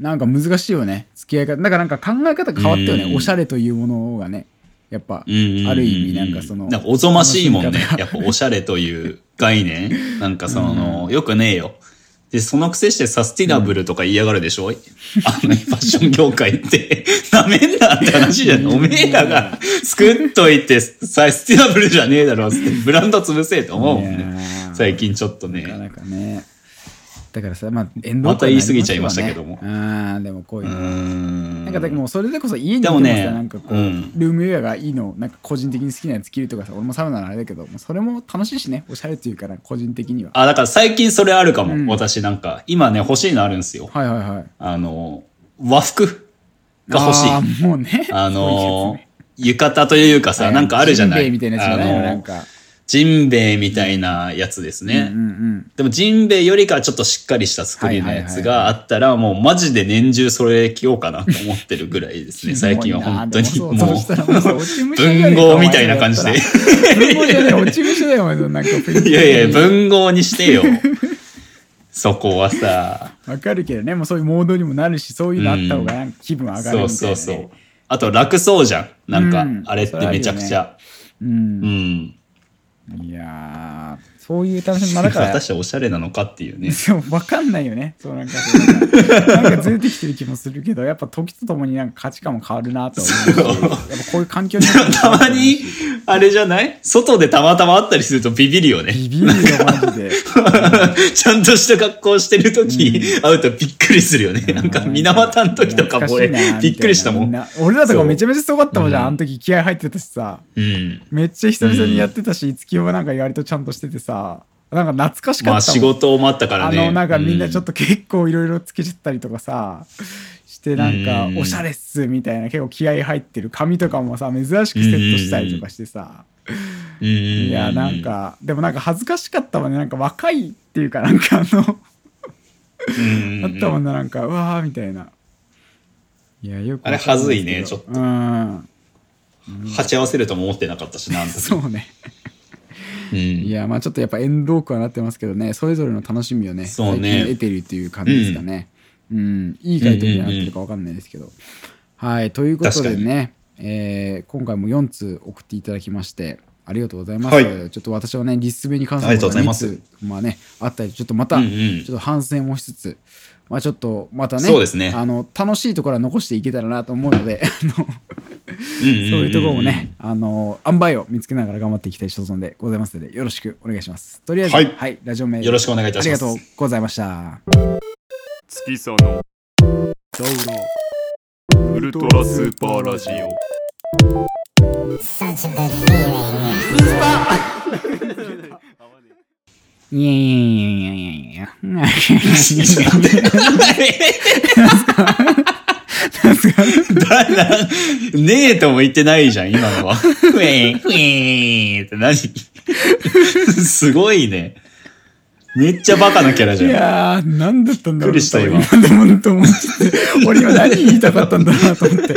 なんか難しいよね付き合い方だからなんか考え方が変わったようんねおしゃれというものがねやっぱあうんうんうんる意味なんかそのなんかおぞましいもんね。やっぱおしゃれという概念。[LAUGHS] なんかその、よくねえよ。で、そのくせしてサスティナブルとか言いやがるでしょ、あの、ファッション業界って。[LAUGHS] なめんなって話じゃん。おめえらが作っといて、サスティナブルじゃねえだろって、ブランド潰せえと思うもんね。ー最近ちょっとね。なかなかねだからさまあ遠慮また言い過ぎちゃいましたけども。ああでもこういううの。なんかだからもうそれでこそ家にいてでもさもねなんかこう、うん。ルームウェアがいいのなんか個人的に好きなやつ着るとかさ俺もサウナのあれだけどそれも楽しいしねおしゃれっていうから個人的には。あ、だから最近それあるかも。うん。私なんか、今ね、欲しいのあるんですよ。はいはいはい。あの、和服が欲しい。あーもうね。あの [LAUGHS] 浴衣というかさ、なんかあるじゃない。みたいなやつじゃのなんかジンベエみたいなやつですね。うんうんでもジンベエよりかはちょっとしっかりした作りのやつがあったら、もうマジで年中それ着ようかなと思ってるぐらいですね。最近は本当にもう文か豪みたいな感じで。文豪じゃない落ち武者だよなんかいやいや、文豪にしてよ。[LAUGHS] そこはさ。わかるけどねもうそういうモードにもなるしそういうのあった方が気分上がるみたいな、ね、そうそうそう。あと楽そうじゃん。なんかうん、あれってめちゃくちゃ。うんうん。いやー。そういう楽しみまあだから私はおしゃれなのかっていうね。そう分かんないよね。そうなんかなんかずれてきてる気もするけどやっぱ時とともになんか価値観も変わるなと思うしやっぱこういう環境にたまに、あれじゃない？外でたまたま会ったりするとビビるよね。ビビるよマジで。[LAUGHS] ちゃんとした格好してる時、会うとびっくりするよね。なんか、水俣の時とかも俺、びっくりしたもん。俺らとかめちゃめちゃすごかったもんじゃん、うん。あの時。気合入ってたしさ。うん。めっちゃ久々にやってたし、月夜はなんか割とちゃんとしててさなんか懐かしかったまあ仕事もあったからね。あのなんかみんなちょっと、と結構いろいろつけちゃったりとかさしてなんかうん。おしゃれっすみたいな結構気合入ってる髪とかもさ珍しくセットしたりとかしてさ。うんいやなん、かでもなんか恥ずかしかったもんね。なんか若いっていうかなんかあのうんあったもんななんかうわーみたいな。いやよくあれはずいねちょっと。うん。鉢合わせるとも思ってなかったしな、あの時。そうねうん。いやまあちょっとやっぱエンドークはなってますけどねそれぞれの楽しみをねそうね。得てるっていう感じですかね。うん、いい回答になってるか分かんないですけど、はいということでね、えー今回も4通送っていただきましてありがとうございます、はい。ちょっと私はねリスベに関することが2うございます。通まあねあったりちょっとまた、うんうん。ちょっと反省もしつつまあちょっとまたねそうですね。あの楽しいところは残していけたらなと思うのであのうんうんうんそういうところもね、あの、塩梅を見つけながら頑張っていきたい所存でございますので、よろしくお願いします。とりあえず、はいはい、ラジオメール。よろしくお願いいたしますありがとうございました。月そのウルトラスーパーラジオ Such a good feeling. いやいやいやいやいやいや。[LAUGHS] だなねえとも言ってないじゃん、今のは。ふえん、ふえんって何？すごいね。めっちゃバカなキャラいじゃん。やー、なんだったんだろうびっくりした今思ってて、俺今何言いたかったんだろうなと思って。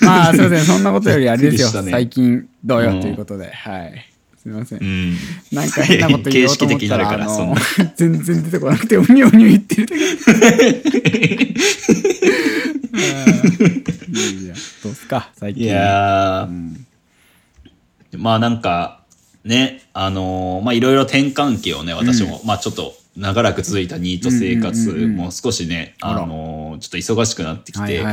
まあ、すいません、そんなことよりあれですよ。ね最近どうようんということで、はい。すみませんう。ん。なんか変なこと言おうと思ったら、形式的になるからあそん [LAUGHS] 全然出てこなくて、おにょおにょ言ってるだけ。いやいや、どうっすか、最近。いやー、まあなんか、ね、あのーまあいろいろ転換期をね、私も、まあちょっと長らく続いたニート生活うんうんうんうん。も少しね、あのーちょっと忙しくなってきて。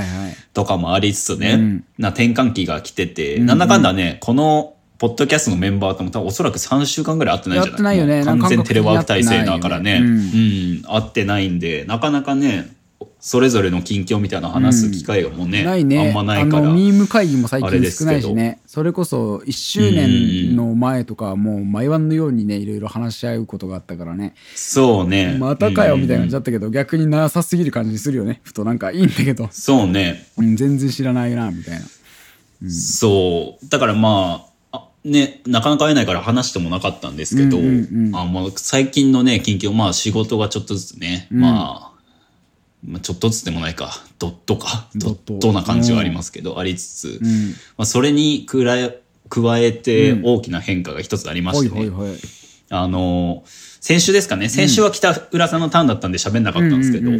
とかもありつつね、うん。な転換期が来てて、うんうん。なんだかんだね、この、ポッドキャストのメンバーとも多分おそらく3週間ぐらい会ってないんじゃない？やってないよね。完全テレワーク体制だからね。なん。うか確ん、会ってないんで、なかなかね、それぞれの近況みたいなの話す機会がもうね、ないね。あんまないから。ミーム会議も最近少ないしね。それこそ、1周年の前とかはもう毎晩のようにね、いろいろ話し合うことがあったからね。そうね。またかよみたいな感じだうんったけど、逆になさすぎる感じするよね。ふとなんかいいんだけど、そうね。うん、全然知らないな、みたいな。そう。だからまあ、あね、なかなか会えないから話してもなかったんですけど、うんうんうんあもう最近のね、近況、まあ仕事がちょっとずつね、んまあ、まあ、ちょっとずつでもないか、ドットか、ドドットな感じはありますけど、ありつつ、うん。まあ、それに加え、加えて大きな変化が一つありましてね。あの、先週ですかね、先週は北浦さんのターンだったんで喋んなかったんですけど、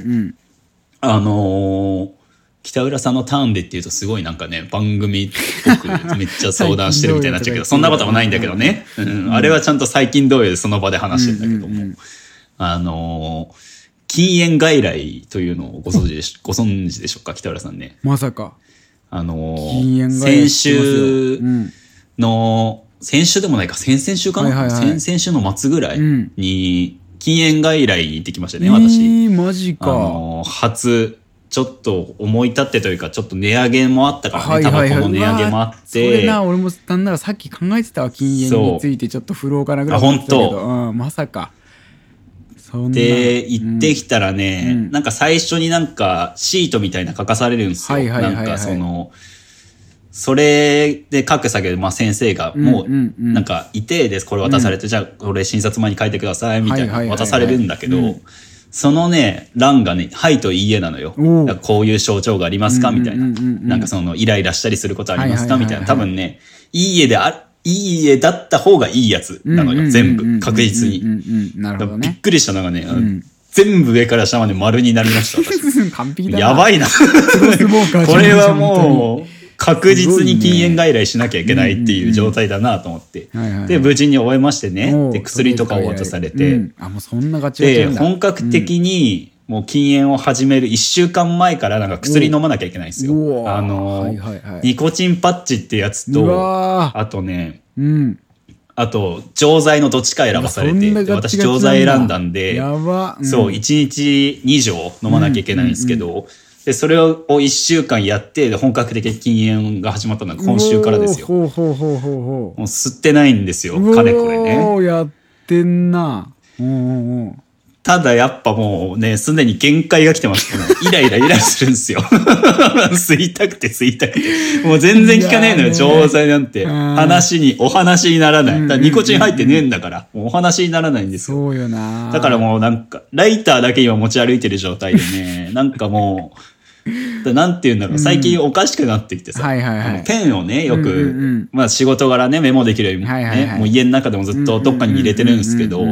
あのー北浦さんのターンでっていうとすごいなんかね、番組っぽくめっちゃ相談してるみたいになっちゃうけど、[LAUGHS] そんなこともないんだけどね。うん。あれはちゃんと最近同様でその場で話してんだけども。あのー禁煙外来というのをご存知でし、ご存知でしょうか、北浦さんね。まさか。あのー禁煙外来先週うんの、先週でもないか、先々週かな、はいはいはい。先々週の末ぐらいうん。に、禁煙外来に行ってきましたね、え私。ー、マジあか。のー初ちょっと思い立ってというかちょっと値上げもあったからね、はいはいはい。タバコの値上げもあっうわそれてな俺もなんならさっき考えてたわ。禁煙についてちょっと振ろうかなぐらい思ってたけど。うん、まさかで行ってきたらね、うん。なんか最初になんかシートみたいな書かされるんですよ、はいはいはいはい。なんかそのそれで書く先で、まあ、先生がもううんうん。うんなんかいてですこれ渡されて、じゃあこれ診察前に書いてくださいみたいな渡されるんだけど、うん。そのね欄がね「はい」と「いいえ」なのよ。こういう症状がありますかみたいなうんうんうん。うんな。んかそのイライラしたりすることありますかみたいな。多分ね「いいえ」であいいえだった方がいいやつなのよ全部。確実に。なるほどね。びっくりしたのがね、ん。全部上から下まで丸になりました私。[LAUGHS] 完璧だな。やばいな。[LAUGHS] これはもう確実に禁煙外来しなきゃいけないっていう状態だなと思って、で無事に終えましてね。で薬とかを渡されて、うん。あもうそんなガチガチで本格的にもう禁煙を始める1週間前からなんか薬飲まなきゃいけないんですよ、あの、はいはいはい。ニコチンパッチってやつうとあとねうん。あと錠剤のどっちか選ばされて私錠剤選んだんでやば、ん。そう、1日2錠飲まなきゃいけないんですけど、で、それを1週間やって、で本格的に禁煙が始まったのが今週からですよ。ほうほうほうほうほもう吸ってないんですよ、うかれこれね。やってんな。うんうんうんただやっぱもうね、すでに限界が来てました。もうイライライラするんですよ。[LAUGHS] 吸いたくて吸いたくて。もう全然効かねえのよ、錠剤なんて。うん話に、お話にならない。うんだニコチン入ってねえんだから、もうお話にならないんですよ。そうよなだからもうなんか、ライターだけ今持ち歩いてる状態でね、[LAUGHS] なんかもう、だなんて言うんだろう、最近おかしくなってきてさ、ペンをね、よく、まあ仕事柄ね、メモできるように、ねもう家の中でもずっとどっかに入れてるんですけど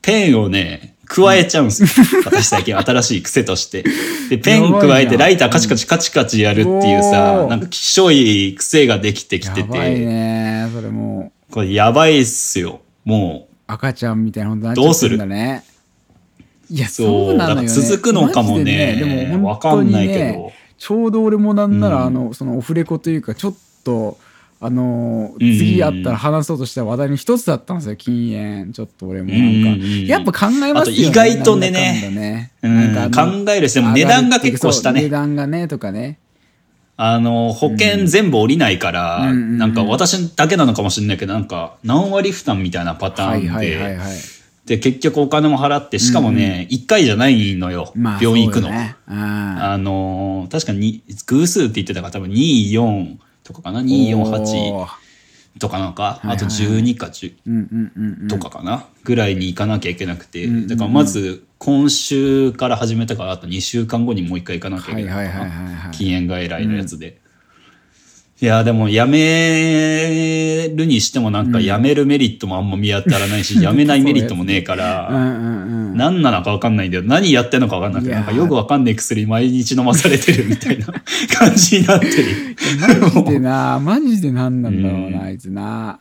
ペンをね、加えちゃうんですよ。私最近新しい癖として。で、ペン加えてライターカチカチカチカチやるっていうさなんかきしょい癖ができてきてやばいて、ね。それもう。これやばいっすよ。もう、赤ちゃんみたいなことになっちゃってるんだねいやそうなのよね。だから続くのかもね。ででもわかんないけど。ねちょうど俺もなんなら、うん。あのそのオフレコというかちょっとあのうんうん。うん次あったら話そうとした話題の一つだったんですよ禁煙。ちょっと俺もなんか、うんうんうん。やっぱ考えますよね。意外とねね。うん。なんか考えるしでも値段が結構したね値段がねとかね。あの、保険全部降りないから、うん。うんうんなんか私だけなのかもしれないけど、なんか何割負担みたいなパターンで、はいはいはいはい。で、結局お金も払って、しかもね、1回じゃないのよ、まあ病院行くの。ね。ああの、確かに、偶数って言ってたから多分2、4とかかな ?2、4、8とかなんか、あと12か10うんうんうんうん。とかかな、ぐらいに行かなきゃいけなくて、だからまず今週から始めたからあと2週間後にもう一回行かなきゃいけないか禁煙外来のやつで、いや、でも、やめるにしてもなんか、やめるメリットもあんま見当たらないし、[LAUGHS] やめないメリットもねえかうんら、うんうん何なのかわかんないんだよ。何やってんのかわかんなくて、なんかよくわかんない薬毎日飲まされてるみたいな [LAUGHS] 感じになってる。マジでな [LAUGHS] マジで何なんだろうな、うん。あいつな。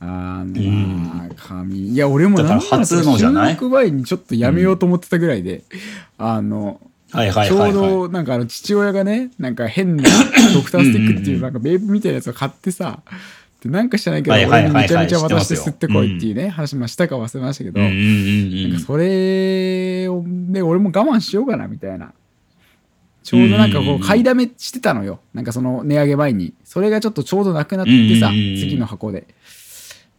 あのん。な髪いや俺もだからなんなら初のじゃない？収録前にちょっとやめようと思ってたぐらいで、あのはいはいちょはい。うはい。どなんかあの父親がねなんか変なドクタースティックっていうなんかベープみたいなやつを買ってさでなんか知らないけどはい。はいはいはい俺にめちゃめちゃ渡して吸ってこいっていうね話もしたか忘れましたけど、なんかそれをで俺も我慢しようかなみたいな。ちょうどなんかこう買いだめしてたのよ。なんかその値上げ前に。それがちょっとちょうどなくなってさ次の箱で。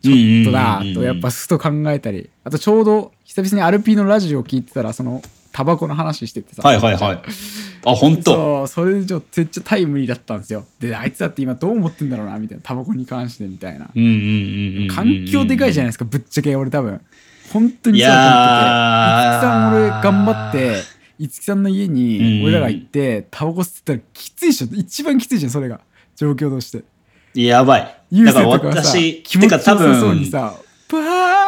ちょっとだとやっぱふと考えたり。あとちょうど久々にアルピーのラジオを聞いてたらそのタバコの話しててさ。はいはいはい。あ、本当？そうそれでちょっとめっちゃタイムリーだったんですよ。であいつだって今どう思ってんだろうなみたいな。タバコに関してみたいな。うんうんうんうん。環境でかいじゃないですかぶっちゃけ俺多分。本当にいそうと思ってて。五木さん俺頑張って五木さんの家うんにうん。俺らが行ってタバコ吸ってたらきついでしょ。一番きついじゃんそれが。状況として。やばい。優だから私、気持ちよさそうに分、さバ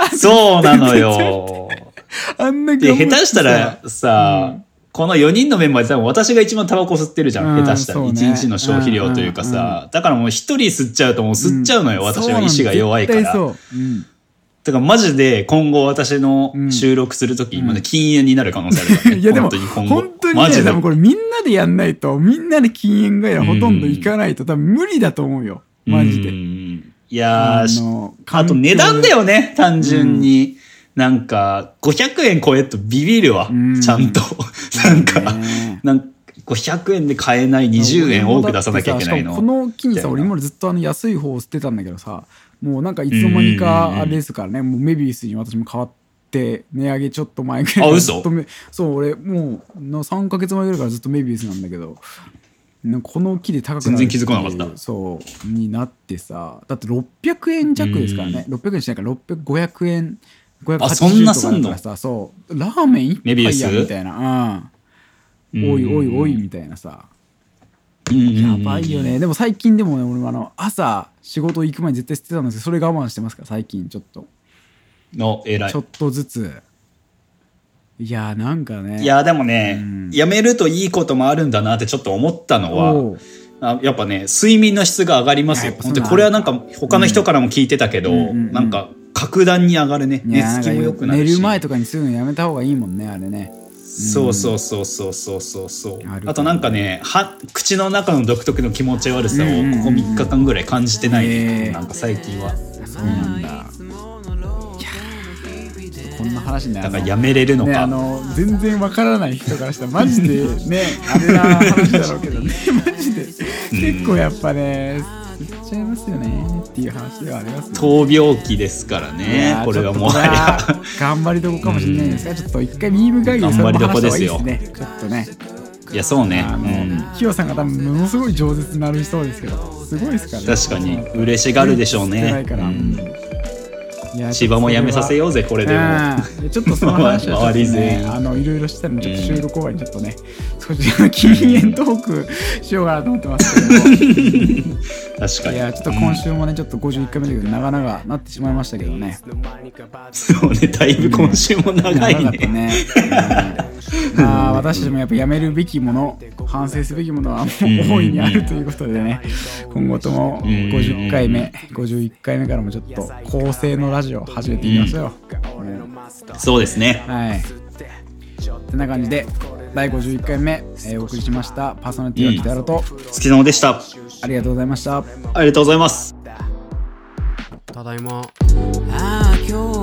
ーッそうなのよ。[LAUGHS] あんなで、頑張って下手したらさ、うんこの4人のメンバーで多分私が一番タバコ吸ってるじゃん。うん下手したら。そうね1日の消費量というかうんうんさ。だからもう一人吸っちゃうともう吸っちゃうのよ。私は意志が弱いから。そうううんだからマジで今後私のうん収録するとき、まだ禁煙になる可能性あるからね。いやでも本当に今後。本当にねマジでこれみんなでやんないとみんなで禁煙外来ほとんど行かないと多分無理だと思うよマジでうんいやあと値段だよね、単純に。なんか、500円超えるとビビるわ、うん。ちゃんと。なんか、ねなんか500円で買えない20円多く出さなきゃいけないの。この機にさ俺今までずっとあの安い方を捨てたんだけどさもうなんかいつの間にかあれですからね。もうメビウスに私も変わって値上げちょっと前ぐらい。あ嘘？そう俺もうの3ヶ月前ぐらいからずっとメビウスなんだけど。この木で高くなる全然気づかなかった。そうになってさ。だって600円弱ですからね。600円しないか。ら600円あそんな580とかだからさそうラーメン一杯やみたいな。うん。おいおいおいみたいなさ。やばいよね。でも最近でもね俺もあの朝仕事行く前に絶対捨てたんですけどそれ我慢してますから最近ちょっと。の、偉い。ちょ。っとずつ。いやーなんかね。いや、でもね、うん。やめるといいこともあるんだなってちょっと思ったのは、あやっぱね、睡眠の質が上がりますよ。これはなんか他の人からも聞いてたけど、うん。なんか格段に上がるね。い寝つきも良くなるし。寝る前とかにすぐのやめた方がいいもんねあれね。そうそうそうそうそうそう。そうあとなんかねは口の中の独特の気持ち悪さをうんうんうんここ3日間ぐらい感じてないね、なんか最近は。そうなんだ。こんな話になだからやめれるのね、か、あの全然わからない人からしたらマジでね [LAUGHS] あれな話だろうけどね。マジで。結構やっぱね言っちゃいますよねっていう話ではありますよね。闘病期ですからいねこれはもちょっとはやこれは頑張りどこかもしれないですがちょっと一回ミーム会議でそれも話した方がいいですねちょっとね。いやそうね、あの、うん、キヨさんが多分ものすごい饒舌になるそうですけどすごいですからね。確かに嬉しがるでしょうね。うんいや千葉もやめさせようぜこれでも。うんちょっとその話はね、員あのいろいろしたのでちょっと収録終わりにちょっとね、少し禁煙トークしようかなと思ってますけど。確かに。いやちょっと今週もねちょっと51回目だけど長々なってしまいましたけどね。そうねだいぶ今週も長いね。ね、う [LAUGHS] んま [LAUGHS] あ私たちもやっぱやめるべきもの反省すべきものはもう大いにあるということでね。今後とも50回目51回目からもちょっと構成のラジオ始めていきましょう、そうですね。はい。てな感じで第51回目、えーお送りしましたパーソナリティは北原と、お疲れ様でした。ありがとうございました。ありがとうございます。ただいま。ああ今日